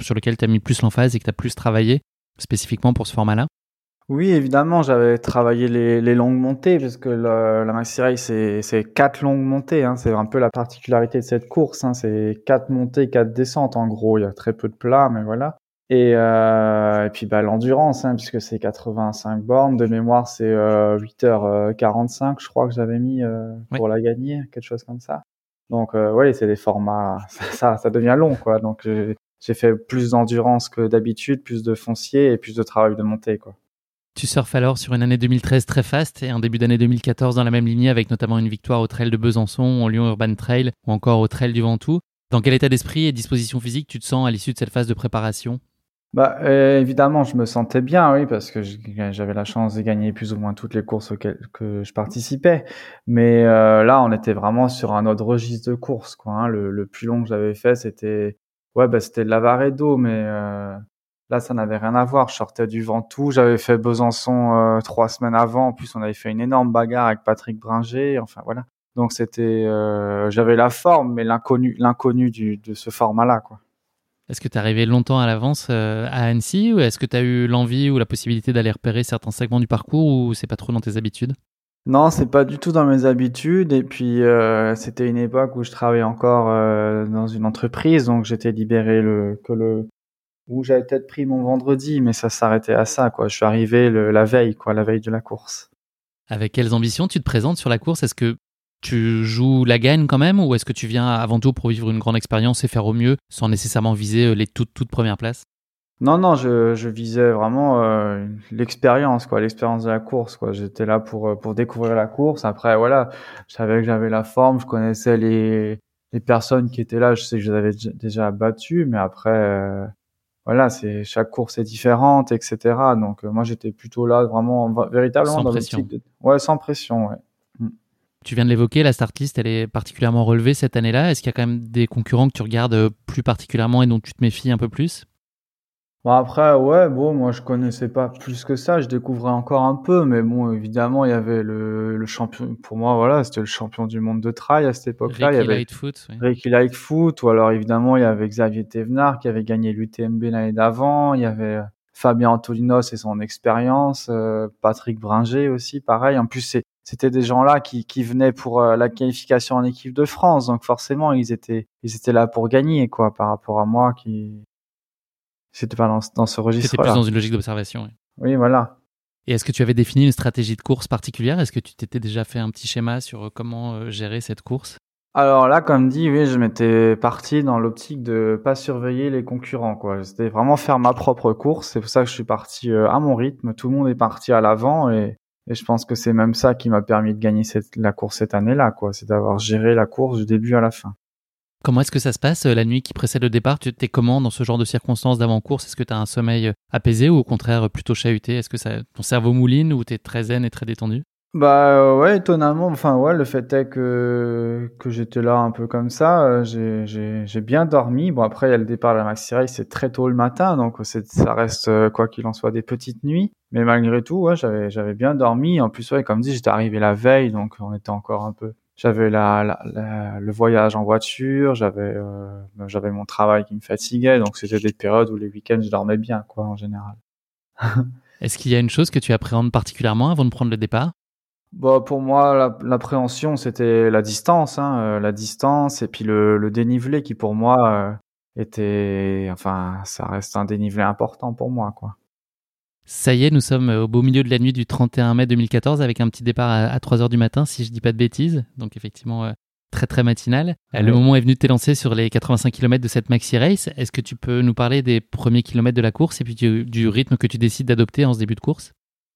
sur lesquels tu as mis plus l'emphase et que tu as plus travaillé spécifiquement pour ce format-là? Oui, évidemment, j'avais travaillé les, les, longues montées, puisque le, la Maxi Race, c'est quatre longues montées. Hein. C'est un peu la particularité de cette course. Hein. C'est quatre montées, quatre descentes en gros. Il y a très peu de plats, mais voilà. Et, euh, et puis bah, l'endurance, hein, puisque c'est 85 bornes. De mémoire, c'est euh, 8h45, je crois que j'avais mis euh, pour la gagner, quelque chose comme ça. Donc euh, oui, c'est des formats, ça, ça devient long, quoi. Donc j'ai fait plus d'endurance que d'habitude, plus de foncier et plus de travail de montée, quoi. Tu surfes alors sur une année 2013 très faste et un début d'année 2014 dans la même lignée avec notamment une victoire au Trail de Besançon, au Lyon Urban Trail ou encore au Trail du Ventoux. Dans quel état d'esprit et disposition physique tu te sens à l'issue de cette phase de préparation? Bah, euh, évidemment, je me sentais bien, oui, parce que j'avais la chance de gagner plus ou moins toutes les courses auxquelles que je participais. Mais euh, là, on était vraiment sur un autre registre de course. Hein. Le, le, plus long que j'avais fait, c'était, ouais, bah, c'était Lavaredo, mais euh, là, ça n'avait rien à voir. Je sortais du Ventoux, j'avais fait Besançon euh, trois semaines avant. En plus, on avait fait une énorme bagarre avec Patrick Bringer. Enfin, voilà. Donc, c'était, euh, j'avais la forme, mais l'inconnu, l'inconnu de ce format-là, quoi. Est-ce que tu es arrivé longtemps à l'avance euh, à Annecy ou est-ce que tu as eu l'envie ou la possibilité d'aller repérer certains segments du parcours ou c'est pas trop dans tes habitudes? Non, c'est pas du tout dans mes habitudes et puis euh, c'était une époque où je travaillais encore euh, dans une entreprise donc j'étais libéré le que le où j'avais peut-être pris mon vendredi mais ça s'arrêtait à ça quoi. Je suis arrivé le, la veille quoi, la veille de la course. Avec quelles ambitions tu te présentes sur la course? Est-ce que tu joues la gagne quand même ou est-ce que tu viens avant tout pour vivre une grande expérience et faire au mieux sans nécessairement viser euh, les toutes, toutes premières places? Non, non, je, je visais vraiment euh, l'expérience, quoi, l'expérience de la course, quoi. J'étais là pour euh, pour découvrir la course. Après, voilà, je savais que j'avais la forme, je connaissais les les personnes qui étaient là, je sais que je les avais déjà battues, mais après, euh, voilà, c'est chaque course est différente, etc. Donc moi, j'étais plutôt là, vraiment, véritablement sans dans pression. De... Ouais, sans pression, ouais. Tu viens de l'évoquer, la start list, elle est particulièrement relevée cette année-là. Est-ce qu'il y a quand même des concurrents que tu regardes plus particulièrement et dont tu te méfies un peu plus? Bon après, ouais, bon, moi je connaissais pas plus que ça, je découvrais encore un peu, mais bon, évidemment, il y avait le, le champion, pour moi, voilà, c'était le champion du monde de trail à cette époque-là. Ricky il y avait Lightfoot. Oui. Ricky Lightfoot, ou alors évidemment, il y avait Xavier Thévenard qui avait gagné l'UTMB l'année d'avant, il y avait Fabien Antolinos et son expérience, euh, Patrick Bringer aussi, pareil. En plus, c'est c'était des gens-là qui, qui venaient pour euh, la qualification en équipe de France, donc forcément ils étaient ils étaient là pour gagner quoi, par rapport à moi qui c'était pas dans, dans ce registre. C'était plus dans une logique d'observation. Oui. oui, voilà. Et est-ce que tu avais défini une stratégie de course particulière? Est-ce que tu t'étais déjà fait un petit schéma sur comment gérer cette course? Alors là, comme dit, oui, je m'étais parti dans l'optique de pas surveiller les concurrents, quoi. C'était vraiment faire ma propre course. C'est pour ça que je suis parti à mon rythme. Tout le monde est parti à l'avant et et je pense que c'est même ça qui m'a permis de gagner cette, la course cette année-là, quoi. C'est d'avoir géré la course du début à la fin. Comment est-ce que ça se passe la nuit qui précède le départ? Tu t'es comment dans ce genre de circonstances d'avant-course Est-ce que tu as un sommeil apaisé ou au contraire plutôt chahuté? Est-ce que ça, ton cerveau mouline ou tu très zen et très détendu? Bah ouais, étonnamment. Enfin ouais, le fait est que que j'étais là un peu comme ça. J'ai bien dormi. Bon après il y a le départ de la Maxi c'est très tôt le matin, donc ça reste quoi qu'il en soit des petites nuits. Mais malgré tout, ouais, j'avais j'avais bien dormi. En plus ouais, comme dit, j'étais arrivé la veille, donc on était encore un peu. J'avais la, la, la, le voyage en voiture, j'avais euh, j'avais mon travail qui me fatiguait, donc c'était des périodes où les week-ends je dormais bien quoi en général. Est-ce qu'il y a une chose que tu appréhendes particulièrement avant de prendre le départ? Bon, pour moi, l'appréhension, c'était la distance, hein, euh, la distance et puis le, le dénivelé qui, pour moi, euh, était, enfin, ça reste un dénivelé important pour moi, quoi. Ça y est, nous sommes au beau milieu de la nuit du 31 mai 2014 avec un petit départ à, à 3 heures du matin, si je dis pas de bêtises. Donc effectivement, euh, très très matinal. Ouais. Le moment est venu de t'élancer sur les 85 km de cette maxi race. Est-ce que tu peux nous parler des premiers kilomètres de la course et puis du, du rythme que tu décides d'adopter en ce début de course?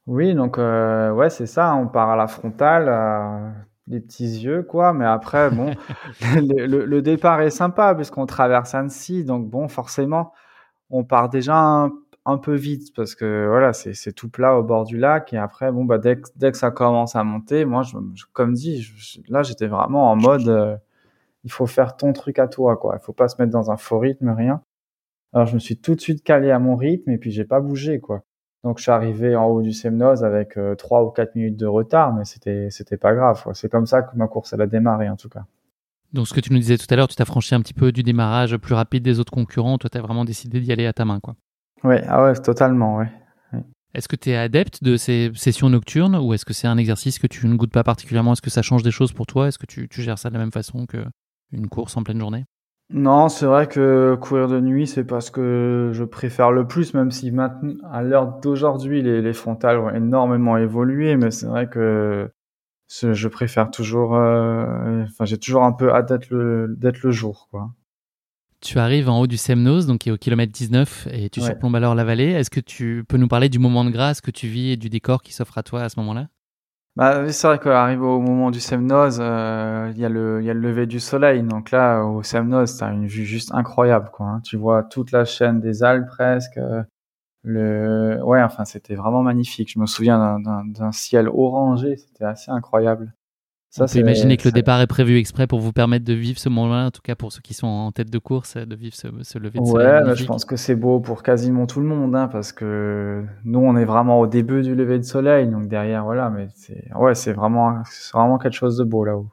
Oui, donc euh, ouais, c'est ça. On part à la frontale. Euh, des petits yeux, quoi. Mais après, bon, le, le, départ est sympa puisqu'on traverse Annecy, donc bon, forcément, on part déjà un, un peu vite parce que voilà, c'est tout plat au bord du lac. Et après, bon, bah, dès, que, ça commence à monter, moi, comme dit, là, j'étais vraiment en mode, euh, il faut faire ton truc à toi, quoi. Il faut pas se mettre dans un faux rythme, rien. Alors, je me suis tout de suite calé à mon rythme et puis j'ai pas bougé, quoi. Donc, je suis arrivé en haut du Semnoz avec euh, trois ou quatre minutes de retard, mais c'était, c'était pas grave. C'est comme ça que ma course, elle a démarré, en tout cas. Donc, ce que tu nous disais tout à l'heure, tu t'as franchi un petit peu du démarrage plus rapide des autres concurrents. Toi, tu as vraiment décidé d'y aller à ta main, quoi. Ouais, ah ouais, totalement, ouais. Est-ce que tu es adepte de ces sessions nocturnes ou est-ce que c'est un exercice que tu ne goûtes pas particulièrement? Est-ce que ça change des choses pour toi? Est-ce que tu, tu, gères ça de la même façon qu'une course en pleine journée? Non, c'est vrai que courir de nuit, c'est pas ce que je préfère le plus, même si maintenant, à l'heure d'aujourd'hui, les, les, frontales ont énormément évolué, mais c'est vrai que je préfère toujours, euh, enfin, j'ai toujours un peu hâte d'être le, d'être le jour, quoi. Tu arrives en haut du Semnose, donc qui est au kilomètre 19, et tu surplombes alors la vallée. Est-ce que tu peux nous parler du moment de grâce que tu vis et du décor qui s'offre à toi à ce moment-là? Bah, c'est vrai qu'arrive au moment du Semnose, euh, il y a le il y a le lever du soleil. Donc là, au Semnose, t'as une vue juste incroyable, quoi. Hein. Tu vois toute la chaîne des Alpes presque. Euh, le ouais, enfin, c'était vraiment magnifique. Je me souviens d'un ciel orangé, c'était assez incroyable. Ça, On peut imaginer que le départ est prévu exprès pour vous permettre de vivre ce moment-là, en tout cas pour ceux qui sont en tête de course, de vivre ce, lever de soleil. Ouais, je pense que c'est beau pour quasiment tout le monde, hein, parce que nous, on est vraiment au début du lever de soleil, donc derrière, voilà, mais c'est ouais, c'est vraiment, vraiment quelque chose de beau là-haut.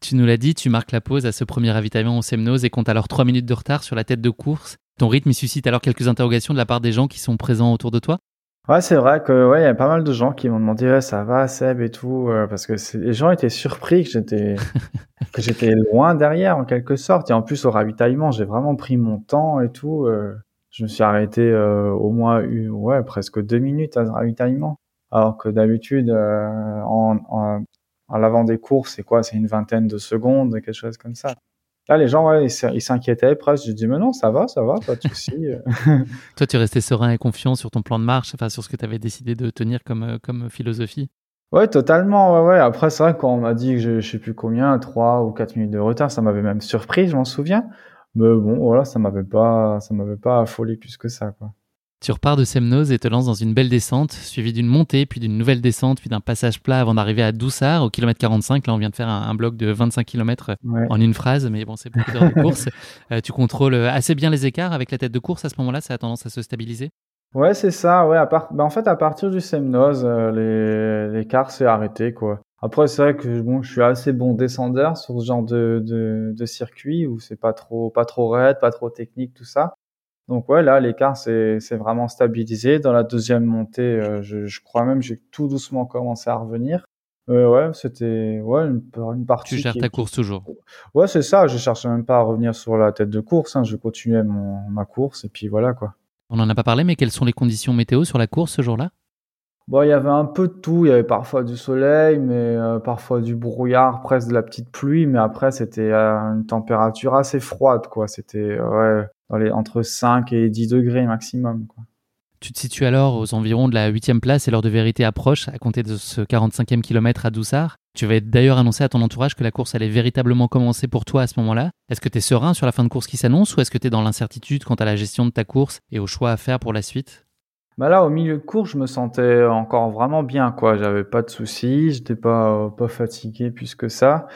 Tu nous l'as dit, tu marques la pause à ce premier ravitaillement au Semnose et compte alors 3 minutes de retard sur la tête de course. Ton rythme suscite alors quelques interrogations de la part des gens qui sont présents autour de toi? Ouais, c'est vrai que ouais, il y a pas mal de gens qui m'ont demandé ouais, ça va Seb et tout euh, parce que les gens étaient surpris que j'étais que j'étais loin derrière en quelque sorte. Et en plus au ravitaillement, j'ai vraiment pris mon temps et tout euh, je me suis arrêté euh, au moins ouais, presque deux minutes à ce ravitaillement. Alors que d'habitude en, en, en l'avant des courses, c'est quoi? C'est une vingtaine de secondes, quelque chose comme ça. Là, les gens, ouais, ils s'inquiétaient presque. Je dis, mais non, ça va, ça va, pas de souci. Toi, tu restais serein et confiant sur ton plan de marche, enfin, sur ce que tu avais décidé de tenir comme, euh, comme philosophie? Ouais, totalement. Ouais, ouais. Après, c'est vrai, quand on m'a dit que je, je sais plus combien, 3 ou 4 minutes de retard, ça m'avait même surpris, je m'en souviens. Mais bon, voilà, ça m'avait pas, ça m'avait pas affolé plus que ça, quoi. Tu repars de Semnoz et te lances dans une belle descente, suivie d'une montée, puis d'une nouvelle descente, puis d'un passage plat avant d'arriver à Doussard, au kilomètre 45. Là, on vient de faire un, bloc de 25 km en une phrase, mais bon, c'est beaucoup d'heures de course. Euh, tu contrôles assez bien les écarts avec la tête de course à ce moment-là, ça a tendance à se stabiliser? Ouais, c'est ça. Ouais, à part... Bah, en fait, à partir du Semnoz, euh, l'écart s'est arrêté, quoi. Après, c'est vrai que bon, je suis assez bon descendeur sur ce genre de, de, de circuit où c'est pas trop, pas trop raide, pas trop technique, tout ça. Donc ouais, là, l'écart c'est vraiment stabilisé. Dans la deuxième montée, euh, je, je, crois même j'ai tout doucement commencé à revenir. Euh, ouais, c'était ouais une, une, partie. Tu gères ta course toujours. Ouais, c'est ça. Je cherche même pas à revenir sur la tête de course. Hein. Je continuais mon ma course et puis voilà quoi. On en a pas parlé, mais quelles sont les conditions météo sur la course ce jour-là? Bon, il y avait un peu de tout. Il y avait parfois du soleil, mais euh, parfois du brouillard, presque de la petite pluie. Mais après, c'était une température assez froide, quoi. C'était ouais, dans les, entre 5 et 10 degrés maximum. Quoi. Tu te situes alors aux environs de la 8 place et l'heure de vérité approche à compter de ce 45e kilomètre à Doussard. Tu vas d'ailleurs annoncer à ton entourage que la course allait véritablement commencer pour toi à ce moment-là. Est-ce que tu es serein sur la fin de course qui s'annonce ou est-ce que tu es dans l'incertitude quant à la gestion de ta course et au choix à faire pour la suite? Bah là, au milieu de course, je me sentais encore vraiment bien, quoi. J'avais pas de soucis, j'étais pas pas fatigué plus que ça.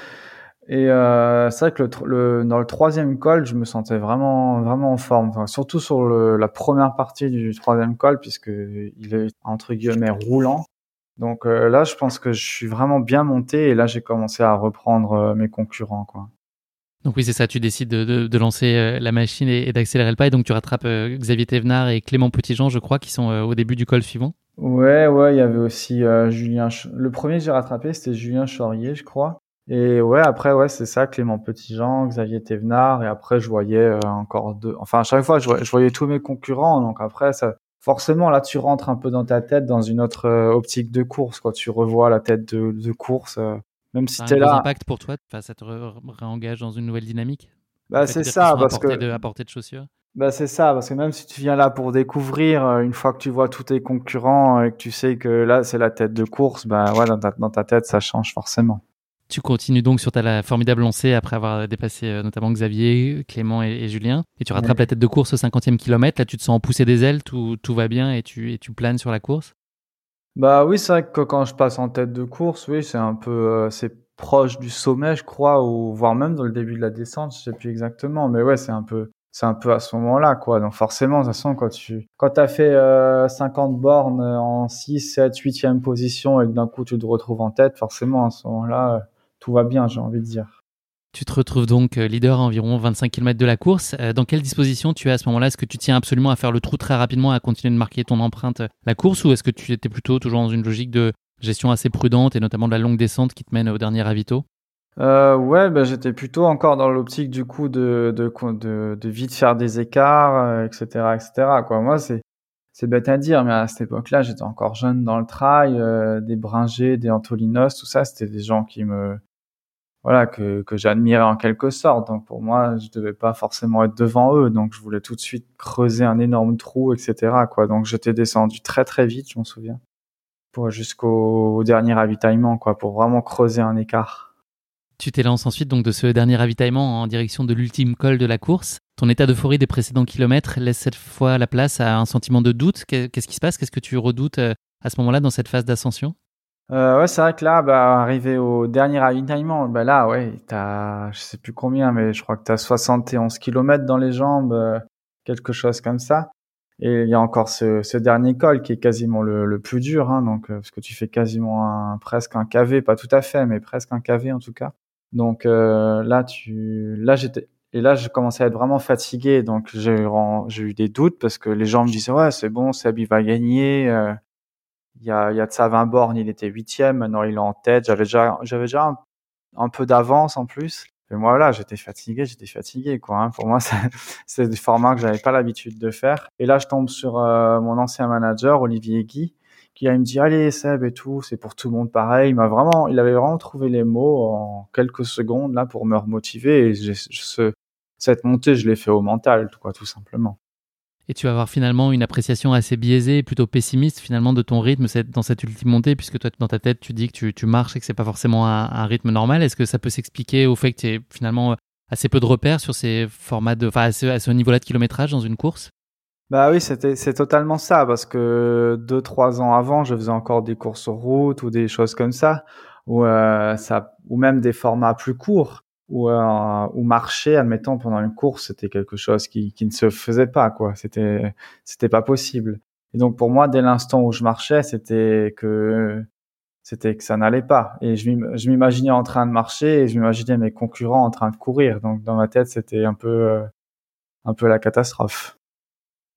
Et euh, c'est vrai que le, dans le troisième col, je me sentais vraiment vraiment en forme, enfin, surtout sur le, la première partie du troisième col, puisque il est entre guillemets roulant. Donc euh, là, je pense que je suis vraiment bien monté, et là, j'ai commencé à reprendre euh, mes concurrents, quoi. Donc oui, c'est ça, tu décides de, de, de lancer euh, la machine et, d'accélérer le pas, et donc tu rattrapes Xavier Thévenard et Clément Petitjean, je crois, qui sont au début du col suivant. Ouais, ouais, il y avait aussi Julien. Le premier que j'ai rattrapé, c'était Julien Chaurier, je crois. Et ouais, après, ouais, c'est ça, Clément Petitjean, Xavier Thévenard, et après, je voyais euh, encore deux. Enfin, à chaque fois, je, voyais tous mes concurrents, donc après, ça, forcément, là, tu rentres un peu dans ta tête, dans une autre euh, optique de course, quoi. Tu revois la tête de, de course, euh, même si t'es là. un impact pour toi, ça te réengage dans une nouvelle dynamique? Bah, c'est ça, parce que. De, à portée de chaussures? Bah c'est ça, parce que même si tu viens là pour découvrir, une fois que tu vois tous tes concurrents et que tu sais que là c'est la tête de course, bah ouais, dans ta, dans ta tête ça change forcément. Tu continues donc sur ta formidable lancée après avoir dépassé euh, notamment Xavier, Clément et, Julien. Et tu rattrapes la tête de course au 50e kilomètre. Là, tu te sens pousser des ailes, tout, tout va bien et tu, et tu planes sur la course? Bah oui, c'est vrai que quand je passe en tête de course, oui, c'est un peu. Euh, c'est proche du sommet, je crois, ou voire même dans le début de la descente, je sais plus exactement. Mais ouais, c'est un peu. C'est un peu à ce moment-là, quoi. Donc forcément, de toute façon, quand tu quand as fait 50 euh, bornes en 6, 7, 8e position et que d'un coup tu te retrouves en tête, forcément, à ce moment-là, tout va bien, j'ai envie de dire. Tu te retrouves donc euh, leader à environ 25 km de la course. Euh, dans quelle disposition tu es à ce moment-là? Est-ce que tu tiens absolument à faire le trou très rapidement, à continuer de marquer ton empreinte euh, la course, ou est-ce que tu étais plutôt toujours dans une logique de gestion assez prudente et notamment de la longue descente qui te mène au dernier ravito? Euh, ouais, ben j'étais plutôt encore dans l'optique du coup de, vite faire des écarts, etc., etc. Quoi. Moi, c'est bête à dire, mais à cette époque-là, j'étais encore jeune dans le trail, des Bringers, des Antolinos, tout ça, c'était des gens qui me voilà que, que j'admirais en quelque sorte. Donc pour moi, je devais pas forcément être devant eux. Donc je voulais tout de suite creuser un énorme trou, etc. Quoi. Donc j'étais descendu très très vite, je m'en souviens, pour jusqu'au dernier ravitaillement, quoi, pour vraiment creuser un écart. Tu t'élances ensuite donc de ce dernier ravitaillement en direction de l'ultime col de la course. Ton état d'euphorie des précédents kilomètres laisse cette fois la place à un sentiment de doute. Qu'est-ce qui se passe? Qu'est-ce que tu redoutes euh, à ce moment-là dans cette phase d'ascension? Euh, ouais, c'est vrai que là, bah, arrivé au dernier ravitaillement, bah là, ouais, t'as, je sais plus combien, mais je crois que t'as 71 km dans les jambes, euh, quelque chose comme ça. Et il y a encore ce, ce dernier col qui est quasiment le, le plus dur, hein, donc euh, parce que tu fais quasiment un, presque un KV, pas tout à fait, mais presque un KV en tout cas. Donc euh, là, tu, là j'étais, et là je commençais à être vraiment fatigué, donc j'ai eu, j'ai eu des doutes parce que les gens me disaient ouais c'est bon, Sabi va gagner. Il y a, il y a de ça 20 bornes, il était huitième, maintenant il est en tête. J'avais déjà, j'avais déjà un, peu d'avance en plus. Et moi là, j'étais fatigué, j'étais fatigué quoi. Hein. Pour moi, c'est des formats que j'avais pas l'habitude de faire. Et là, je tombe sur euh, mon ancien manager Olivier Guy, qui il me dit allez Seb et tout, c'est pour tout le monde pareil. Il m'a vraiment, il avait vraiment trouvé les mots en quelques secondes là pour me remotiver. Et ce, cette montée, je l'ai fait au mental, quoi, tout simplement et tu vas avoir finalement une appréciation assez biaisée, plutôt pessimiste finalement de ton rythme dans cette ultime montée, puisque toi dans ta tête tu dis que tu, marches et que c'est pas forcément un, rythme normal. Est-ce que ça peut s'expliquer au fait que tu es finalement assez peu de repères sur ces formats de, enfin à ce, niveau-là de kilométrage dans une course? Bah oui, c'était c'est totalement ça parce que deux trois ans avant, je faisais encore des courses sur route ou des choses comme ça ou euh, ça ou même des formats plus courts ou, euh, ou marcher, admettons, pendant une course, c'était quelque chose qui, qui ne se faisait pas, quoi. C'était, c'était pas possible. Et donc pour moi, dès l'instant où je marchais, c'était que c'était que ça n'allait pas. Et je m'imaginais en train de marcher et je m'imaginais mes concurrents en train de courir. Donc dans ma tête, c'était un peu, euh, un peu la catastrophe.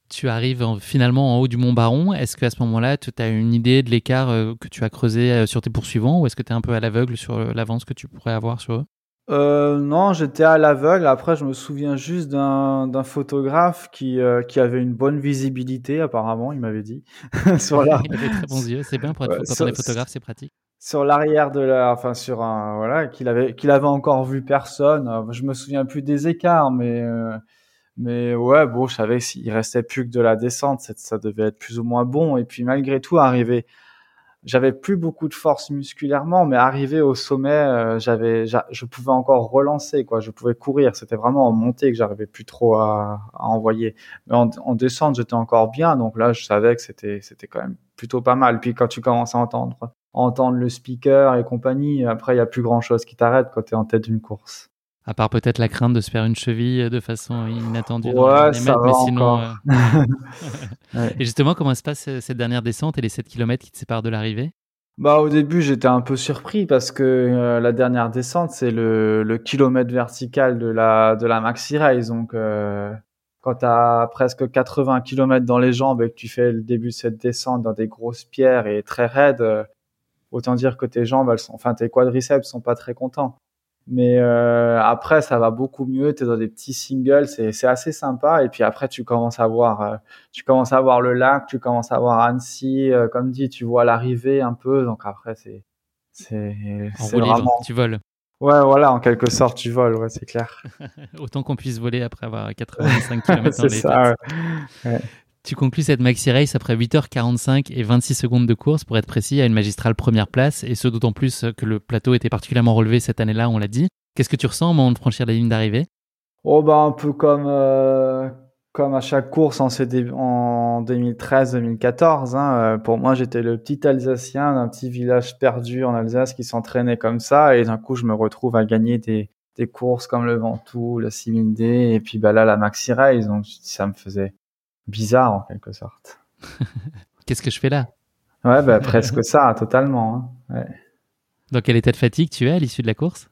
Tu arrives finalement en haut du Mont Baron. Est-ce qu'à ce moment-là, tu as une idée de l'écart euh, que tu as creusé sur tes poursuivants ou est-ce que tu es un peu à l'aveugle sur l'avance que tu pourrais avoir sur eux? Euh, non, j'étais à l'aveugle. Après, je me souviens juste d'un photographe qui, euh, qui avait une bonne visibilité, apparemment, il m'avait dit. sur la... Il avait très bons yeux, c'est bien pour être, quand on est photographe, c'est pratique. Sur l'arrière de la, enfin sur un, voilà, qu'il avait, qu'il avait encore vu personne. Euh, je me souviens plus des écarts, mais, euh, mais ouais, bon, je savais s'il restait plus que de la descente, ça devait être plus ou moins bon. Et puis malgré tout, arriver j'avais plus beaucoup de force musculairement, mais arrivé au sommet, euh, j'avais, je pouvais encore relancer, quoi. Je pouvais courir. C'était vraiment en montée que j'arrivais plus trop à, envoyer. Mais en, en descente, j'étais encore bien. Donc là, je savais que c'était, c'était quand même plutôt pas mal. Puis quand tu commences à entendre, entendre le speaker et compagnie, après, il y a plus grand chose qui t'arrête quand tu es en tête d'une course. À part peut-être la crainte de se faire une cheville de façon inattendue ouais, ça mais sinon. Euh, et justement, comment se passe euh, cette dernière descente et les 7 km qui te séparent de l'arrivée? Bah au début j'étais un peu surpris parce que euh, la dernière descente c'est le, le, kilomètre vertical de la de la maxi race donc euh, quand tu as presque 80 km dans les jambes et que tu fais le début de cette descente dans des grosses pierres et très raides autant dire que tes jambes elles sont enfin tes quadriceps sont pas très contents mais euh, après, ça va beaucoup mieux. Tu es dans des petits singles, c'est assez sympa. Et puis après, tu commences à voir, euh, tu commences à voir le lac, tu commences à voir Annecy. Euh, comme dit, tu vois l'arrivée un peu. Donc après, c'est c'est vraiment. tu voles. Ouais, voilà, en quelque sorte, tu voles, ouais, c'est clair. Autant qu'on puisse voler après avoir 85 km dans les ça, Tu conclus cette maxi race après 8h45 et 26 secondes de course, pour être précis, à une magistrale première place, et ce d'autant plus que le plateau était particulièrement relevé cette année-là, on l'a dit. Qu'est-ce que tu ressens au moment de franchir la ligne d'arrivée? Oh bah un peu comme euh, comme à chaque course en, en 2013-2014. Hein, euh, pour moi, j'étais le petit Alsacien d'un petit village perdu en Alsace qui s'entraînait comme ça, et d'un coup, je me retrouve à gagner des, des courses comme le Ventoux, la 6000D, et puis bah là la Maxi Race. Donc ça me faisait bizarre en quelque sorte. Qu'est-ce que je fais là? Ouais, bah, presque ça, totalement. Hein. Ouais. Dans quel état de fatigue tu es à l'issue de la course?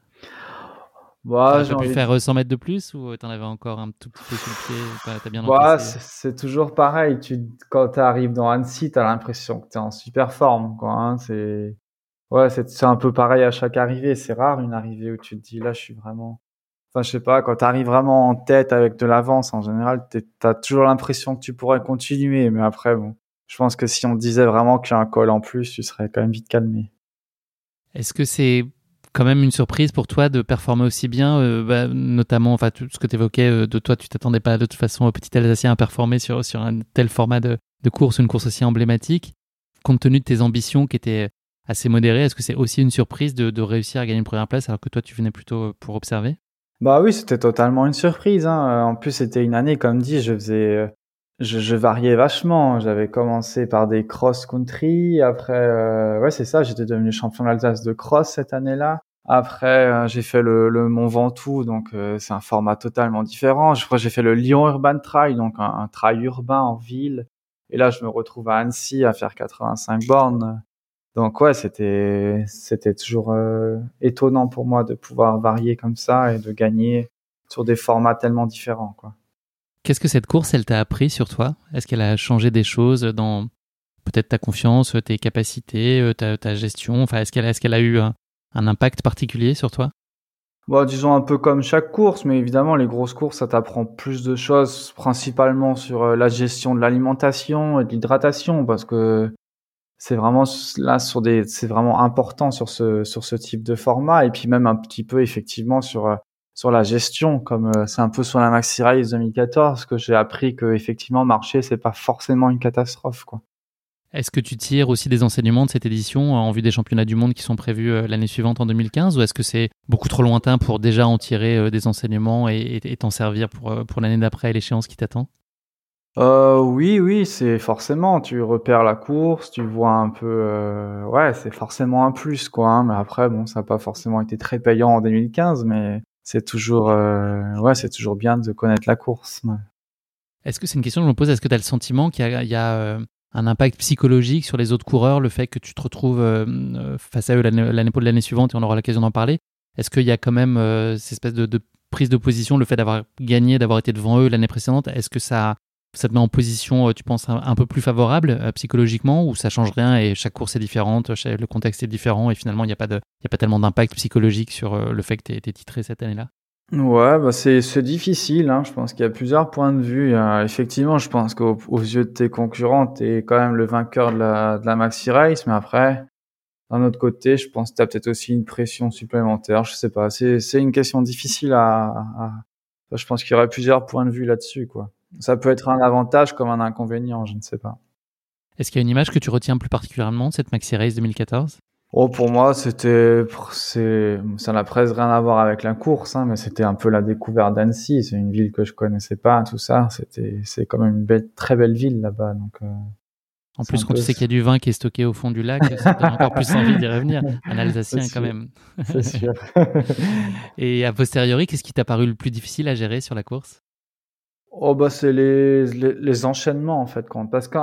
Bah, as pu faire 100 mètres de plus ou tu en avais encore un tout petit peu sur le pied bien bah, C'est toujours pareil. Tu, quand tu arrives dans Annecy, tu as l'impression que tu es en super forme. Quoi, hein. C'est ouais, c'est un peu pareil à chaque arrivée. C'est rare une arrivée où tu te dis là, je suis vraiment. Enfin, je sais pas, quand tu arrives vraiment en tête avec de l'avance, en général, tu as toujours l'impression que tu pourrais continuer. Mais après, bon, je pense que si on disait vraiment qu'il y a un col en plus, tu serais quand même vite calmé. Est-ce que c'est quand même une surprise pour toi de performer aussi bien, euh, bah, notamment enfin, tout ce que tu évoquais euh, de toi, tu t'attendais pas de toute façon au petit Alsacien à performer sur, sur un tel format de, de course, une course aussi emblématique? Compte tenu de tes ambitions qui étaient assez modérées, est-ce que c'est aussi une surprise de, réussir à gagner une première place alors que toi tu venais plutôt euh, pour observer? Bah oui, c'était totalement une surprise. Hein. En plus, c'était une année, comme dit, je faisais je, je, variais vachement. J'avais commencé par des cross-country. Après, euh, ouais, c'est ça, j'étais devenu champion d'Alsace de cross cette année-là. Après, euh, j'ai fait le, le Mont Ventoux, donc euh, c'est un format totalement différent. Je crois que j'ai fait le Lyon Urban Trail, donc un, un, trail urbain en ville. Et là, je me retrouve à Annecy à faire 85 bornes. Donc ouais, c'était c'était toujours étonnant pour moi de pouvoir varier comme ça et de gagner sur des formats tellement différents, quoi. Qu'est-ce que cette course, elle t'a appris sur toi? Est-ce qu'elle a changé des choses dans peut-être ta confiance, tes capacités, euh, ta, gestion? Enfin, est-ce qu'elle est qu'elle a eu un, impact particulier sur toi? Bon, disons un peu comme chaque course, mais évidemment, les grosses courses, ça t'apprend plus de choses, principalement sur euh, la gestion de l'alimentation et de l'hydratation, parce que c'est vraiment là sur des, c'est vraiment important sur ce sur ce type de format, et puis même un petit peu effectivement sur euh, sur la gestion, comme euh, c'est un peu sur la Maxi Race 2014 que j'ai appris que effectivement marcher c'est pas forcément une catastrophe quoi. Est-ce que tu tires aussi des enseignements de cette édition en vue des championnats du monde qui sont prévus euh, l'année suivante en 2015 ou est-ce que c'est beaucoup trop lointain pour déjà en tirer euh, des enseignements et t'en servir pour, pour l'année d'après l'échéance qui t'attend? Euh, oui, oui, c'est forcément. Tu repères la course, tu vois un peu. ouais, c'est forcément un plus, quoi. Hein, mais après, bon, ça n'a pas forcément été très payant en 2015, mais c'est toujours, euh, ouais, c'est toujours bien de connaître la course. Est-ce que c'est une question que je me pose Est-ce que tu as le sentiment qu'il y a, euh, un impact psychologique sur les autres coureurs, le fait que tu te retrouves euh, face à eux l'année de l'année suivante et on aura l'occasion d'en parler? Est-ce qu'il y a quand même cette espèce de, de, prise de position, le fait d'avoir gagné, d'avoir été devant eux l'année précédente Est-ce que ça ça te met en position, euh, tu penses, un, peu plus favorable euh, psychologiquement ou ça change rien et chaque course est différente, le contexte est différent et finalement il n'y a, pas a pas tellement d'impact psychologique sur euh, le fait que tu été titré cette année-là? Ouais, bah c'est, difficile. Hein. Je pense qu'il y a plusieurs points de vue. effectivement, je pense qu'aux yeux de tes concurrents, tu es quand même le vainqueur de la, Maxi Race. Mais après, d'un autre côté, je pense que tu as peut-être aussi une pression supplémentaire. Je sais pas. C'est, une question difficile à... Je pense qu'il y aurait plusieurs points de vue là-dessus, quoi. Ça peut être un avantage comme un inconvénient, je ne sais pas. Est-ce qu'il y a une image que tu retiens plus particulièrement de cette Maxi Race 2014 Oh, pour moi, c'était, c'est, ça n'a presque rien à voir avec la course, hein, mais c'était un peu la découverte d'Annecy. C'est une ville que je connaissais pas, tout ça. C'était, c'est quand même une belle, très belle ville là-bas, donc. Euh, en plus, quand tu sais qu'il y a du vin qui est stocké au fond du lac, ça donne encore plus envie d'y revenir. Un Alsacien, quand même. C'est sûr. Et a posteriori, qu'est-ce qui t'a paru le plus difficile à gérer sur la course? Oh bah c'est les, les, enchaînements en fait quand parce que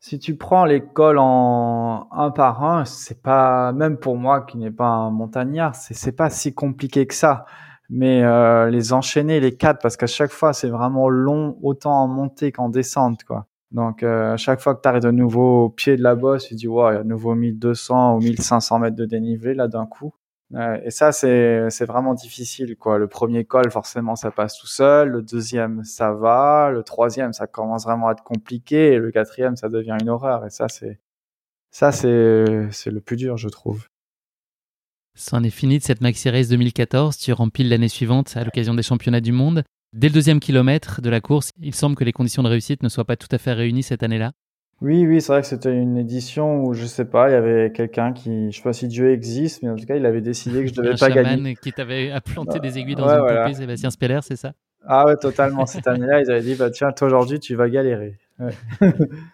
si tu prends l'école en un par un, c'est pas même pour moi qui n'est pas un montagnard, c'est c'est pas si compliqué que ça. Mais euh, les enchaîner les quatre parce qu'à chaque fois c'est vraiment long autant en montée qu'en descente quoi. Donc euh, à chaque fois que tu de nouveau au pied de la bosse, tu dis ouais, il y a de nouveau 1200 ou 1500 mètres de dénivelé là d'un coup et ça, c'est, vraiment difficile, quoi. Le premier col, forcément, ça passe tout seul. Le deuxième, ça va. Le troisième, ça commence vraiment à être compliqué. Et le quatrième, ça devient une horreur. Et ça, c'est, ça, c'est, c'est le plus dur, je trouve. C'en est fini de cette Maxi Race 2014. Tu rempiles l'année suivante à l'occasion des championnats du monde. Dès le deuxième kilomètre de la course, il semble que les conditions de réussite ne soient pas tout à fait réunies cette année-là. Oui, oui, c'est vrai que c'était une édition où je sais pas, il y avait quelqu'un qui, je sais pas si Dieu existe, mais en tout cas, il avait décidé que je devais un pas gagner. qui t'avait planté des aiguilles dans Ouais, une voilà. poupée, Sébastien Speller, c'est ça? Ah ouais, totalement. Cette année-là, ils avaient dit, bah tiens, toi aujourd'hui, tu vas galérer. Ouais.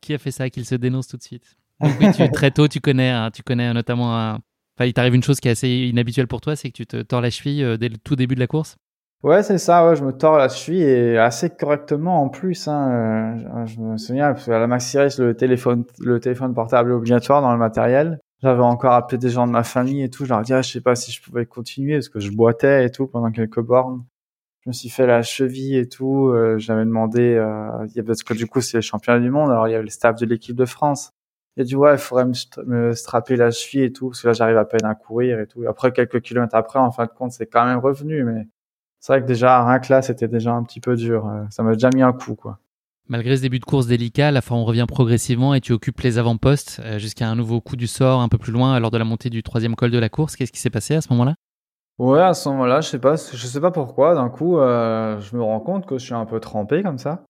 Qui a fait ça Qu'il se dénonce tout de suite? Donc oui, tu- très tôt, tu connais, hein, tu connais notamment un... Enfin, il t'arrive une chose qui est assez inhabituelle pour toi, c'est que tu te tords la cheville euh, dès le tout début de la course? Ouais, c'est ça, ouais, je me tords la cheville et assez correctement en plus. Hein. euh, Je, me souviens, parce qu'à la Maxi Race, le téléphone, le téléphone portable est obligatoire dans le matériel. J'avais encore appelé des gens de ma famille et tout. Je leur ai dit, ah, je sais pas si je pouvais continuer parce que je boitais et tout pendant quelques bornes. Je me suis fait la cheville et tout. euh, J'avais demandé, euh, parce que du coup, c'est les championnats du monde. Alors, il y avait le staff de l'équipe de France. Il a dit, ouais, il faudrait me, me strapper la cheville et tout, parce que là, j'arrive à peine à courir et tout. Et après, quelques kilomètres après, en fin de compte, c'est quand même revenu, mais c'est vrai que déjà, rien que là, c'était déjà un petit peu dur. Euh, Ça m'a déjà mis un coup, quoi. Malgré ce début de course délicat, à la fin on revient progressivement et tu occupes les avant-postes euh, jusqu'à un nouveau coup du sort un peu plus loin lors de la montée du troisième col de la course. Qu'est-ce qui s'est passé à ce moment-là? Ouais, à ce moment-là, je sais pas, je sais pas pourquoi, d'un coup, euh, je me rends compte que je suis un peu trempé comme ça.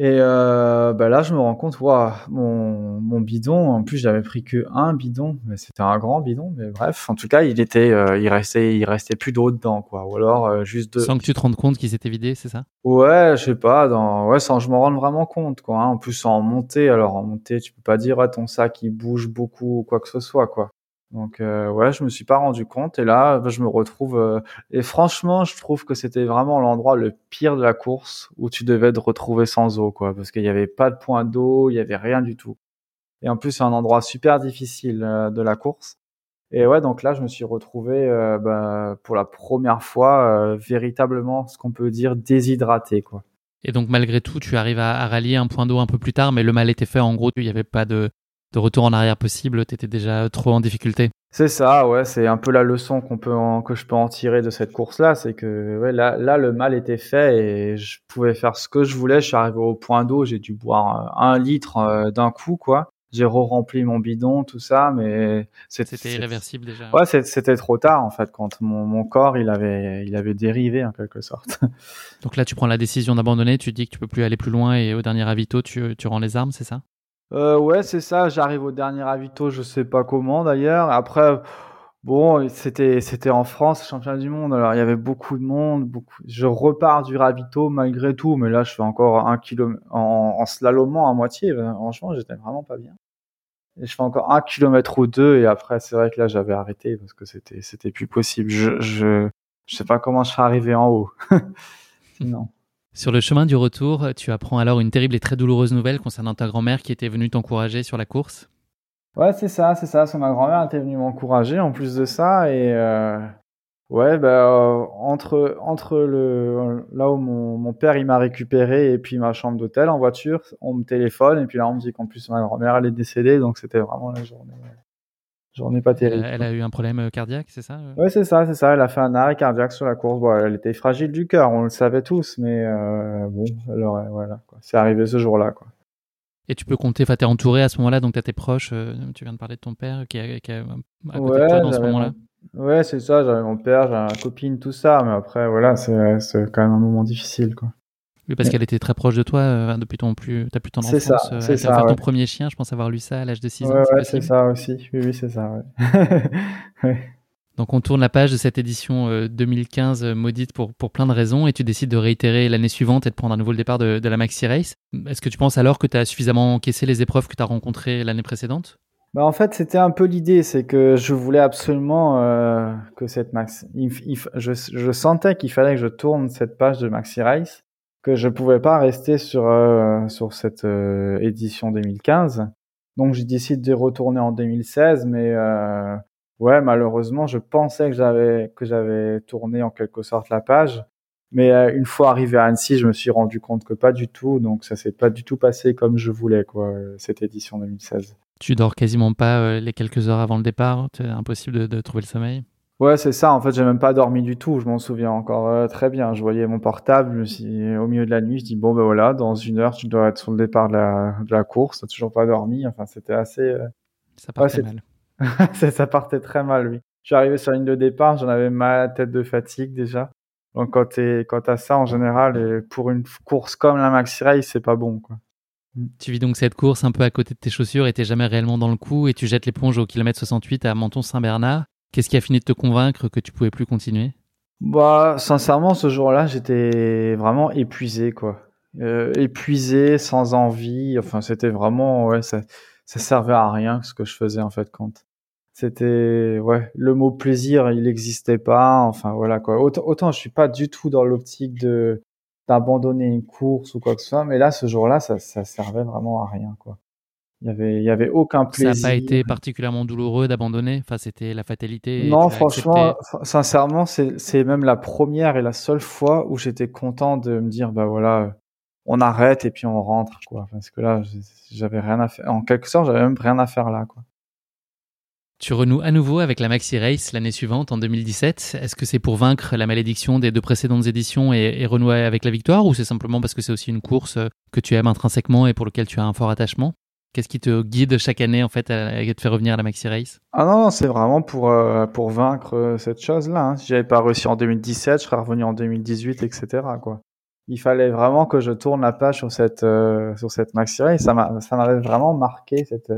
Et euh, bah là, je me rends compte, waouh, mon, mon bidon, en plus, j'avais pris que un bidon, mais c'était un grand bidon, mais bref, en tout cas, il était, euh, il restait, il restait plus d'eau dedans, quoi, ou alors euh, juste deux. Sans que tu te rendes compte qu'il s'était vidé, c'est ça? Ouais, je sais pas, dans, ouais, sans que je m'en rende vraiment compte, quoi. hein. En plus, en montée, alors en montée, tu peux pas dire, ouais, ton sac, il bouge beaucoup ou quoi que ce soit, quoi. Donc, euh, ouais, je me suis pas rendu compte. Et là, bah, je me retrouve, euh, et franchement, je trouve que c'était vraiment l'endroit le pire de la course où tu devais te retrouver sans eau, quoi. Parce qu'il y avait pas de point d'eau, il y avait rien du tout. Et en plus, c'est un endroit super difficile euh, de la course. Et ouais, donc là, je me suis retrouvé euh, bah, pour la première fois véritablement ce qu'on peut dire déshydraté, quoi. Et donc malgré tout, tu arrives à, à rallier un point d'eau un peu plus tard, mais le mal était fait. En gros, il n'y avait pas de, de retour en arrière possible. Tu étais déjà trop en difficulté. C'est ça, ouais, c'est un peu la leçon qu'on peut en- que je peux en tirer de cette course-là, c'est que ouais, là, là, le mal était fait et je pouvais faire ce que je voulais. Je suis arrivé au point d'eau, j'ai dû boire euh, un litre euh, d'un coup, quoi. J'ai re-rempli mon bidon, tout ça, mais C'était irréversible déjà. Ouais, c'était trop tard en fait quand mon, mon corps il avait il avait dérivé en quelque sorte. Donc là, tu prends la décision d'abandonner. Tu dis que tu peux plus aller plus loin et au dernier avito, tu, tu rends les armes, c'est ça? Euh, ouais, c'est ça. J'arrive au dernier avito, je sais pas comment d'ailleurs. Après, bon, c'était c'était en France, championnat du monde. Alors il y avait beaucoup de monde. Beaucoup. Je repars du ravito malgré tout, mais là je fais encore un kilomètre en, en slalomant à moitié. Ben, Franchement, j'étais vraiment pas bien. Et je fais encore un kilomètre ou deux et après c'est vrai que là j'avais arrêté parce que c'était c'était plus possible. Je je je sais pas comment je serais arrivé en haut. non. Sur le chemin du retour, tu apprends alors une terrible et très douloureuse nouvelle concernant ta grand-mère qui était venue t'encourager sur la course. Ouais, c'est ça, c'est ça. Ma grand-mère était venue m'encourager en plus de ça et euh, ouais, bah euh, entre entre le là où mon, mon père il m'a récupéré et puis ma chambre d'hôtel en voiture, on me téléphone et puis là on me dit qu'en plus ma grand-mère elle est décédée donc c'était vraiment la journée journée pas Elle, terrible. elle a eu un problème euh, cardiaque, c'est ça euh? Ouais, c'est ça, c'est ça. Elle a fait un arrêt cardiaque sur la course. Bon, elle était fragile du cœur, on le savait tous, mais euh, bon, alors voilà. C'est arrivé ce jour-là, quoi. Et tu peux compter, enfin, t'es entouré à ce moment-là, donc t'as tes proches. euh, tu viens de parler de ton père qui est, qui est à côté de toi dans ce moment-là. mon- Ouais, c'est ça. J'avais mon père, j'avais ma copine, tout ça, mais après, voilà, c'est c'est quand même un moment difficile, quoi. Oui, parce qu'elle était très proche de toi euh, depuis ton plus, ta plus C'est enfance. ça, euh, c'est elle t'a ça, ton premier chien, je pense avoir lu ça à l'âge de 6 ans. Ouais, c'est c'est ça aussi. Oui, oui, c'est ça. Donc on tourne la page de cette édition euh, 2015 euh, maudite pour, pour plein de raisons et tu décides de réitérer l'année suivante et de prendre à nouveau le départ de, de la Maxi Race. Est-ce que tu penses alors que tu as suffisamment encaissé les épreuves que tu as rencontrées l'année précédente? Bah en fait, c'était un peu l'idée, c'est que je voulais absolument euh, que cette max, il f- il f- je, je sentais qu'il fallait que je tourne cette page de Maxi Race, que je pouvais pas rester sur euh, sur cette euh, édition 2015. Donc j'ai décidé de retourner en 2016, mais euh, ouais, malheureusement, je pensais que j'avais que j'avais tourné en quelque sorte la page. Mais une fois arrivé à Annecy, je me suis rendu compte que pas du tout, donc ça s'est pas du tout passé comme je voulais, quoi, cette édition 2016. Tu dors quasiment pas les quelques heures avant le départ, c'est impossible de trouver le sommeil? Ouais, c'est ça. En fait, j'ai même pas dormi du tout. Je m'en souviens encore euh, très bien. Je voyais mon portable. Je me suis, au milieu de la nuit, je dis bon ben voilà, dans une heure, tu dois être sur le départ de la, de la course. T'as toujours pas dormi. Enfin, c'était assez. euh, Ça partait mal. ça partait très mal, oui. Je suis arrivé sur la ligne de départ. J'en avais ma tête de fatigue déjà. Donc quand tu quand t'as ça en général, pour une course comme la Maxi Race, c'est pas bon quoi. Mm. Tu vis donc cette course un peu à côté de tes chaussures et t'es jamais réellement dans le coup et tu jettes l'éponge au kilomètre 68 à Menton-Saint-Bernard. Qu'est-ce qui a fini de te convaincre que tu pouvais plus continuer? Bah sincèrement ce jour-là j'étais vraiment épuisé quoi. Euh, épuisé, sans envie. Enfin c'était vraiment ouais ça, ça servait à rien ce que je faisais en fait quand. C'était ouais le mot plaisir il n'existait pas. Enfin voilà quoi. Autant, autant je suis pas du tout dans l'optique de d'abandonner une course ou quoi que ce soit mais là ce jour-là ça, ça servait vraiment à rien quoi il y avait il y avait aucun plaisir ça n'a pas été particulièrement douloureux d'abandonner? Enfin c'était la fatalité non franchement sincèrement c'est même la première et la seule fois où j'étais content de me dire bah voilà on arrête et puis on rentre quoi. Parce que là j'avais rien à faire. En quelque sorte j'avais même rien à faire là quoi. Tu renoues à nouveau avec la Maxi Race l'année suivante, en 2017. Est-ce que c'est pour vaincre la malédiction des deux précédentes éditions et, renouer avec la victoire ou c'est simplement parce que c'est aussi une course euh, que tu aimes intrinsèquement et pour laquelle tu as un fort attachement? Qu'est-ce qui te guide chaque année en fait à, te faire revenir à la Maxi Race? Ah non, c'est vraiment pour, euh, pour vaincre euh, cette chose-là. Hein. Si j'avais pas réussi en 2017, je serais revenu en 2018, etc. Quoi. Il fallait vraiment que je tourne la page sur cette, sur cette Maxi Race. Ça m'avait vraiment marqué cette,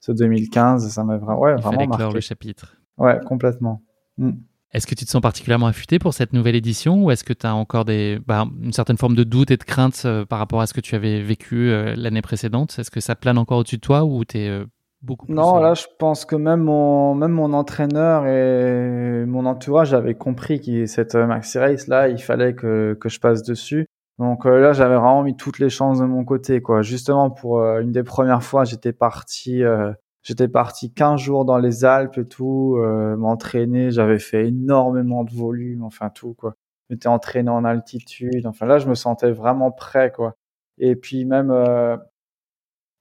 ce 2015, ça m'a vraiment, ouais, vraiment marqué. le chapitre. Ouais, complètement. Mm. Est-ce que tu te sens particulièrement affûté pour cette nouvelle édition ou est-ce que tu as encore des, bah, une certaine forme de doute et de crainte euh, par rapport à ce que tu avais vécu euh, l'année précédente? Est-ce que ça plane encore au-dessus de toi ou tu es euh, beaucoup plus Non, là, je pense que même mon, même mon entraîneur et mon entourage avaient compris que cette Maxi Race, là, il fallait que, que je passe dessus. Donc là, j'avais vraiment mis toutes les chances de mon côté, quoi. Justement, pour une des premières fois, j'étais parti, euh, j'étais parti 15 jours dans les Alpes et tout, m'entraîner. J'avais fait énormément de volume, enfin tout, quoi. J'étais entraîné en altitude. Enfin là, je me sentais vraiment prêt, quoi. Et puis même,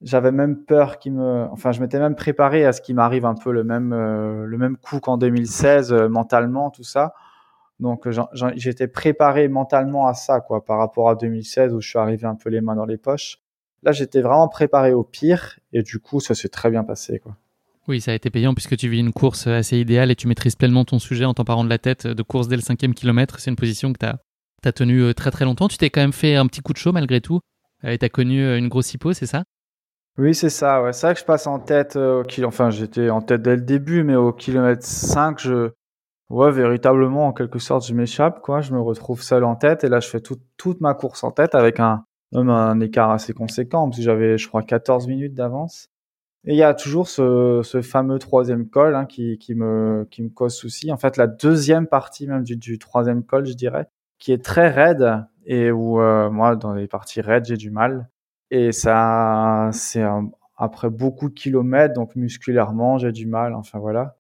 j'avais même peur qu'il me, enfin, je m'étais même préparé à ce qui m'arrive un peu le même, le même coup qu'en 2016, mentalement, tout ça. Donc j'étais préparé mentalement à ça, quoi, par rapport à 2016 où je suis arrivé un peu les mains dans les poches. Là, j'étais vraiment préparé au pire et du coup, ça s'est très bien passé, quoi. Oui, ça a été payant puisque tu vis une course assez idéale et tu maîtrises pleinement ton sujet en t'emparant de la tête de course dès le cinquième kilomètre. C'est une position que tu as, as tenue euh, très très longtemps. Tu t'es quand même fait un petit coup de chaud malgré tout euh, et tu as connu euh, une grosse hypo, c'est ça? Oui, c'est ça. Ouais. C'est vrai que je passe en tête au Enfin, j'étais en tête dès le début, mais au kilomètre 5, je, Ouais, véritablement, en quelque sorte, je m'échappe, quoi. Je me retrouve seul en tête et là, je fais toute ma course en tête avec un, même un écart assez conséquent parce que j'avais, je crois, 14 minutes d'avance. Et il y a toujours ce, ce fameux troisième col hein, qui, qui, me, qui me cause souci. En fait, la deuxième partie même du, du troisième col, je dirais, qui est très raide et où euh, moi, dans les parties raides, j'ai du mal. Et ça, c'est après beaucoup de kilomètres, donc musculairement, j'ai du mal. Enfin voilà.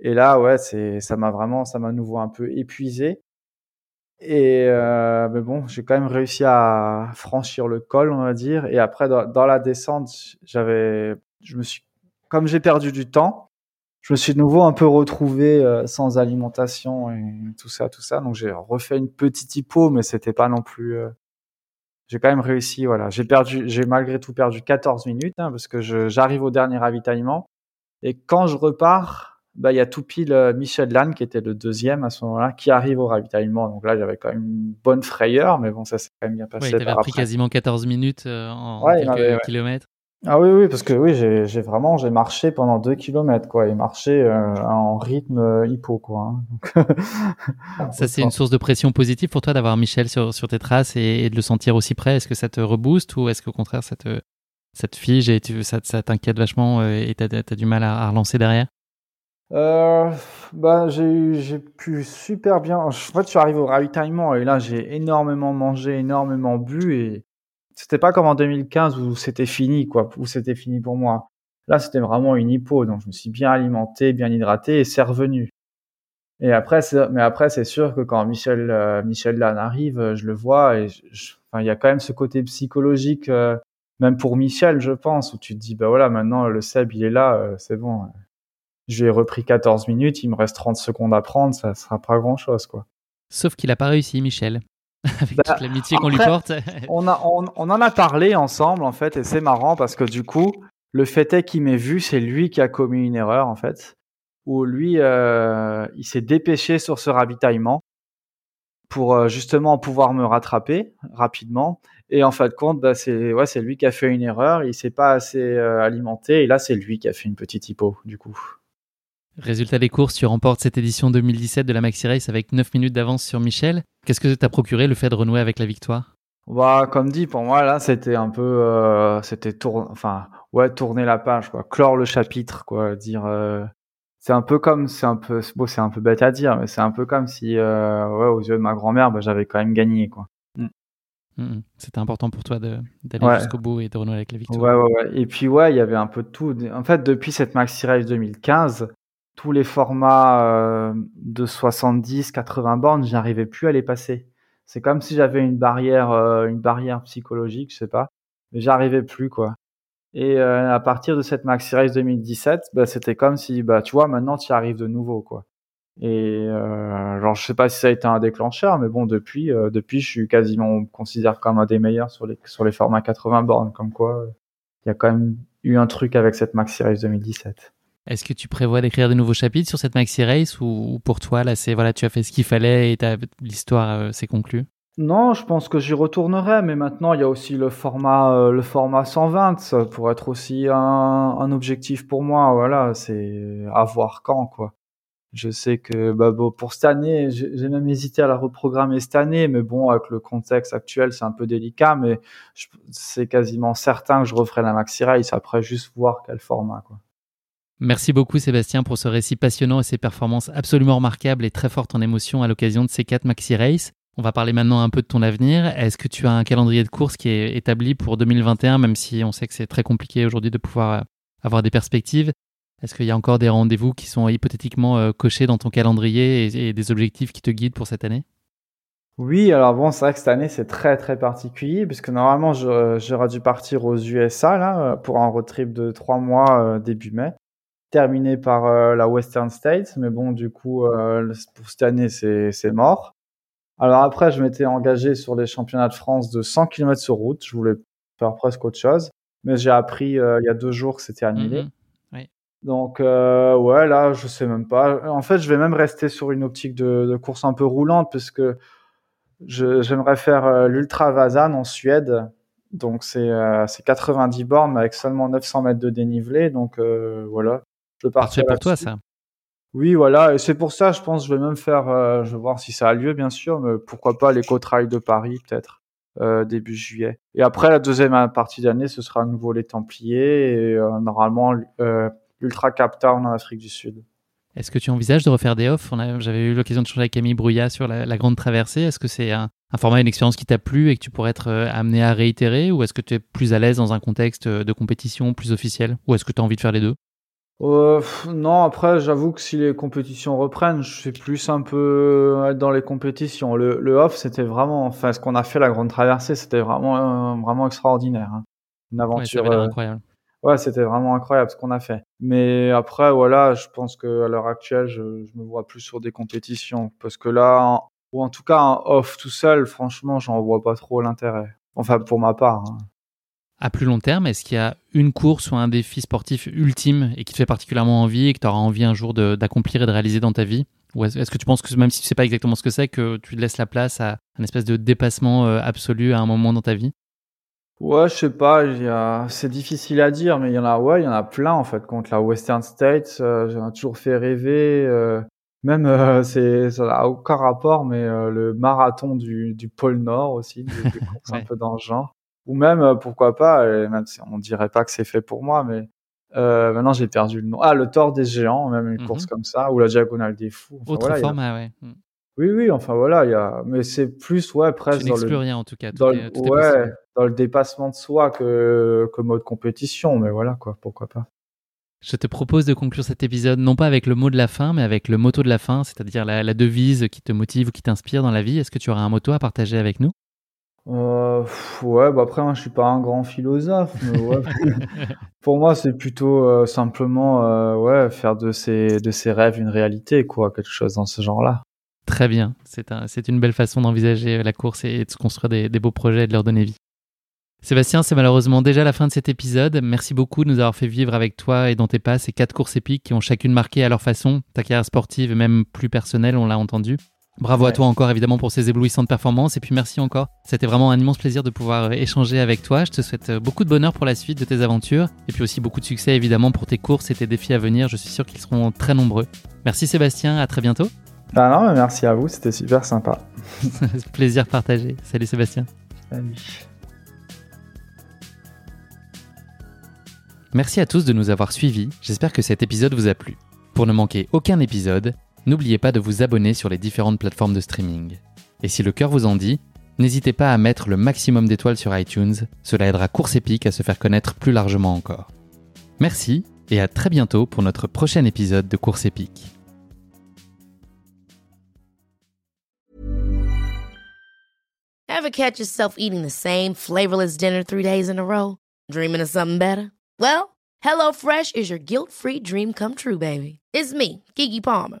Et là, ouais, c'est, ça m'a vraiment, ça m'a nouveau un peu épuisé. Et euh, mais bon, j'ai quand même réussi à franchir le col, on va dire. Et après, dans, la descente, j'avais, je me suis, comme j'ai perdu du temps, je me suis de nouveau un peu retrouvé euh, sans alimentation et tout ça, tout ça. Donc j'ai refait une petite hypo, mais c'était pas non plus. Euh, j'ai quand même réussi, voilà. J'ai perdu, j'ai malgré tout perdu 14 minutes hein, parce que j'arrive au dernier ravitaillement. Et quand je repars, bah, il y a tout pile euh, Michel Lannes, qui était le deuxième à ce moment-là, qui arrive au ravitaillement. Donc là, j'avais quand même une bonne frayeur, mais bon, ça s'est quand même bien passé. Oui, tu avais pris quasiment 14 minutes euh, en quelques kilomètres. Ah oui, oui, parce que oui, j'ai vraiment j'ai marché pendant deux kilomètres, quoi, et marché euh, en rythme hippo, quoi. Hein. ça, c'est une source de pression positive pour toi d'avoir Michel sur, sur tes traces et, de le sentir aussi près. Est-ce que ça te rebooste ou est-ce qu'au contraire, ça te, ça te fige et tu, ça, ça t'inquiète vachement et tu as, du mal à relancer derrière? Euh, bah, j'ai pu super bien. En fait, je suis arrivé au ravitaillement et là, j'ai énormément mangé, énormément bu et c'était pas comme en 2015 où c'était fini, quoi, où c'était fini pour moi. Là, c'était vraiment une hypo, donc je me suis bien alimenté, bien hydraté et c'est revenu. Et après, mais après, c'est sûr que quand Michel, euh, Michel arrive, je le vois et il y a quand même ce côté psychologique, euh, même pour Michel, je pense, où tu te dis, bah voilà, maintenant le Seb, il est là, euh, c'est bon j'ai repris 14 minutes, il me reste 30 secondes à prendre, ça sera pas grand chose, quoi. Sauf qu'il a pas réussi, Michel. Avec bah, toute l'amitié qu'on lui porte. on, a, on, en a parlé ensemble, en fait, et c'est marrant parce que du coup, le fait est qu'il m'ait vu, c'est lui qui a commis une erreur, en fait, où lui, euh, il s'est dépêché sur ce ravitaillement. pour justement pouvoir me rattraper rapidement. Et en fin de compte, bah, c'est ouais, lui qui a fait une erreur. Il s'est pas assez alimenté. Et là, c'est lui qui a fait une petite hypo, du coup. Résultat des courses, tu remportes cette édition 2017 de la Maxi Race avec 9 minutes d'avance sur Michel. Qu'est-ce que t'a procuré le fait de renouer avec la victoire? Bah, comme dit, pour moi là, c'était un peu, euh, c'était tourner, enfin, ouais, tourner la page, quoi, clore le chapitre, quoi, dire. Euh, c'est un peu comme, c'est un peu, bon, c'est un peu bête à dire, mais c'est un peu comme si, euh, ouais, aux yeux de ma grand-mère, bah, j'avais quand même gagné, quoi. Mm. Mm, mm. C'était important pour toi d'aller jusqu'au bout et de renouer avec la victoire. Ouais, ouais, ouais. Et puis ouais, il y avait un peu de tout. En fait, depuis cette Maxi Race 2015, tous les formats euh, de 70, 80 bornes, j'arrivais plus à les passer. C'est comme si j'avais une barrière, euh, une barrière psychologique, je sais pas, mais j'arrivais plus quoi. Et euh, à partir de cette Maxi Race 2017, bah, c'était comme si, bah, tu vois, maintenant tu arrives de nouveau quoi. Et euh, genre, je sais pas si ça a été un déclencheur, mais bon, depuis, euh, depuis, je suis quasiment, on considère comme un des meilleurs sur les sur les formats 80 bornes, comme quoi, il y a quand même eu un truc avec cette Maxi Race 2017. Est-ce que tu prévois d'écrire de nouveaux chapitres sur cette maxi race ou, pour toi là c'est voilà tu as fait ce qu'il fallait et l'histoire euh, s'est conclue? Non, je pense que j'y retournerai, mais maintenant il y a aussi le format euh, le format 120 ça pourrait être aussi un, un objectif pour moi. Voilà, c'est à voir quand quoi. Je sais que bah, bon, pour cette année, j'ai même hésité à la reprogrammer cette année, mais bon, avec le contexte actuel, c'est un peu délicat, mais c'est quasiment certain que je referai la maxi race après juste voir quel format quoi. Merci beaucoup Sébastien pour ce récit passionnant et ces performances absolument remarquables et très fortes en émotion à l'occasion de ces quatre maxi races. On va parler maintenant un peu de ton avenir. Est-ce que tu as un calendrier de course qui est établi pour 2021, même si on sait que c'est très compliqué aujourd'hui de pouvoir euh, avoir des perspectives? Est-ce qu'il y a encore des rendez-vous qui sont hypothétiquement euh, cochés dans ton calendrier et, des objectifs qui te guident pour cette année? Oui, alors bon, c'est vrai que cette année c'est très très particulier puisque normalement j'aurais dû partir aux USA là pour un road trip de trois mois euh, début mai terminé par euh, la Western States, mais bon, du coup, euh, pour cette année, c'est, mort. Alors après, je m'étais engagé sur les championnats de France de 100 km sur route. Je voulais faire presque autre chose, mais j'ai appris euh, il y a deux jours que c'était annulé. Mhm. oui. Donc ouais, là, je sais même pas. En fait, je vais même rester sur une optique de, de course un peu roulante, puisque je, j'aimerais faire l'Ultra Vazan en Suède. Donc c'est, c'est 90 bornes avec seulement 900 mètres de dénivelé. Donc voilà, je partir pour toi, ça. Oui, voilà, et c'est pour ça, je pense, je vais même faire, euh, je vais voir si ça a lieu, bien sûr, mais pourquoi pas l'éco-trail de Paris, peut-être, euh, début juillet. Et après, la deuxième partie d'année, ce sera à nouveau les Templiers et euh, normalement l'Ultra Cap Town en Afrique du Sud. Est-ce que tu envisages de refaire des offs J'avais eu l'occasion de changer avec Camille Brouillat sur la, grande traversée. Est-ce que c'est un, un, format, une expérience qui t'a plu et que tu pourrais être amené à réitérer? Ou est-ce que tu es plus à l'aise dans un contexte de compétition plus officiel? Ou est-ce que tu as envie de faire les deux? Euh, non, après, j'avoue que si les compétitions reprennent, je suis plus un peu être dans les compétitions. Le, le off, c'était vraiment, enfin, ce qu'on a fait la grande traversée, c'était vraiment, vraiment extraordinaire. Hein. Une aventure ouais, incroyable. Ouais, c'était vraiment incroyable ce qu'on a fait. Mais après, voilà, je pense que à l'heure actuelle, je, je, me vois plus sur des compétitions parce que là, ou en tout cas un off tout seul, franchement, j'en vois pas trop l'intérêt. Enfin, pour ma part. Hein. À plus long terme, est-ce qu'il y a une course ou un défi sportif ultime et qui te fait particulièrement envie et que tu auras envie un jour d'accomplir et de réaliser dans ta vie? Ou est-ce que tu penses que même si tu sais pas exactement ce que c'est, que tu laisses la place à un espèce de dépassement euh, absolu à un moment dans ta vie? Ouais, je sais pas, c'est difficile à dire, mais il y en a, ouais, il y en a plein en fait. Contre la Western States, euh, j'en ai toujours fait rêver. Euh, même, euh, c'est, ça n'a aucun rapport, mais le marathon du, du pôle Nord aussi, des, courses un peu dans le genre ou même euh, pourquoi pas, même si on dirait pas que c'est fait pour moi, mais euh, maintenant j'ai perdu le nom. Ah, le Tort des géants, même une course mhm. comme ça, ou la diagonale des fous. Enfin, Autre format, ouais. Mm. Oui, oui, enfin voilà, il y a, mais c'est plus ouais presque dans le rien en tout cas. dans, le... ouais, dans le dépassement de soi que que mode compétition, mais voilà quoi, pourquoi pas. Je te propose de conclure cet épisode non pas avec le mot de la fin, mais avec le motto de la fin, c'est-à-dire la, la devise qui te motive ou qui t'inspire dans la vie. Est-ce que tu auras un motto à partager avec nous? Euh, ouais, bah après, moi, je suis pas un grand philosophe. Mais ouais, pour moi, c'est plutôt euh, simplement euh, ouais, faire de ses, de ses rêves une réalité, quoi, quelque chose dans ce genre-là. Très bien, c'est un, une belle façon d'envisager la course et de se construire des, des beaux projets et de leur donner vie. Sébastien, c'est malheureusement déjà la fin de cet épisode. Merci beaucoup de nous avoir fait vivre avec toi et dans tes pas ces quatre courses épiques qui ont chacune marqué à leur façon ta carrière sportive et même plus personnelle, on l'a entendu. Bravo à toi encore évidemment pour ces éblouissantes performances et puis merci encore. C'était vraiment un immense plaisir de pouvoir euh, échanger avec toi. Je te souhaite euh, beaucoup de bonheur pour la suite de tes aventures et puis aussi beaucoup de succès évidemment pour tes courses et tes défis à venir. Je suis sûr qu'ils seront très nombreux. Merci Sébastien, à très bientôt. Bah non, mais merci à vous, c'était super sympa. plaisir partagé. Salut Sébastien. Salut. Merci à tous de nous avoir suivis, j'espère que cet épisode vous a plu. Pour ne manquer aucun épisode, n'oubliez pas de vous abonner sur les différentes plateformes de streaming. Et si le cœur vous en dit, n'hésitez pas à mettre le maximum d'étoiles sur iTunes, cela aidera Course Épique à se faire connaître plus largement encore. Merci et à très bientôt pour notre prochain épisode de Course Épique. Ever catch yourself eating the same flavorless dinner three days in a row? Dreaming of something better? Well, HelloFresh is your guilt-free dream come true, baby. It's me, Kiki Palmer.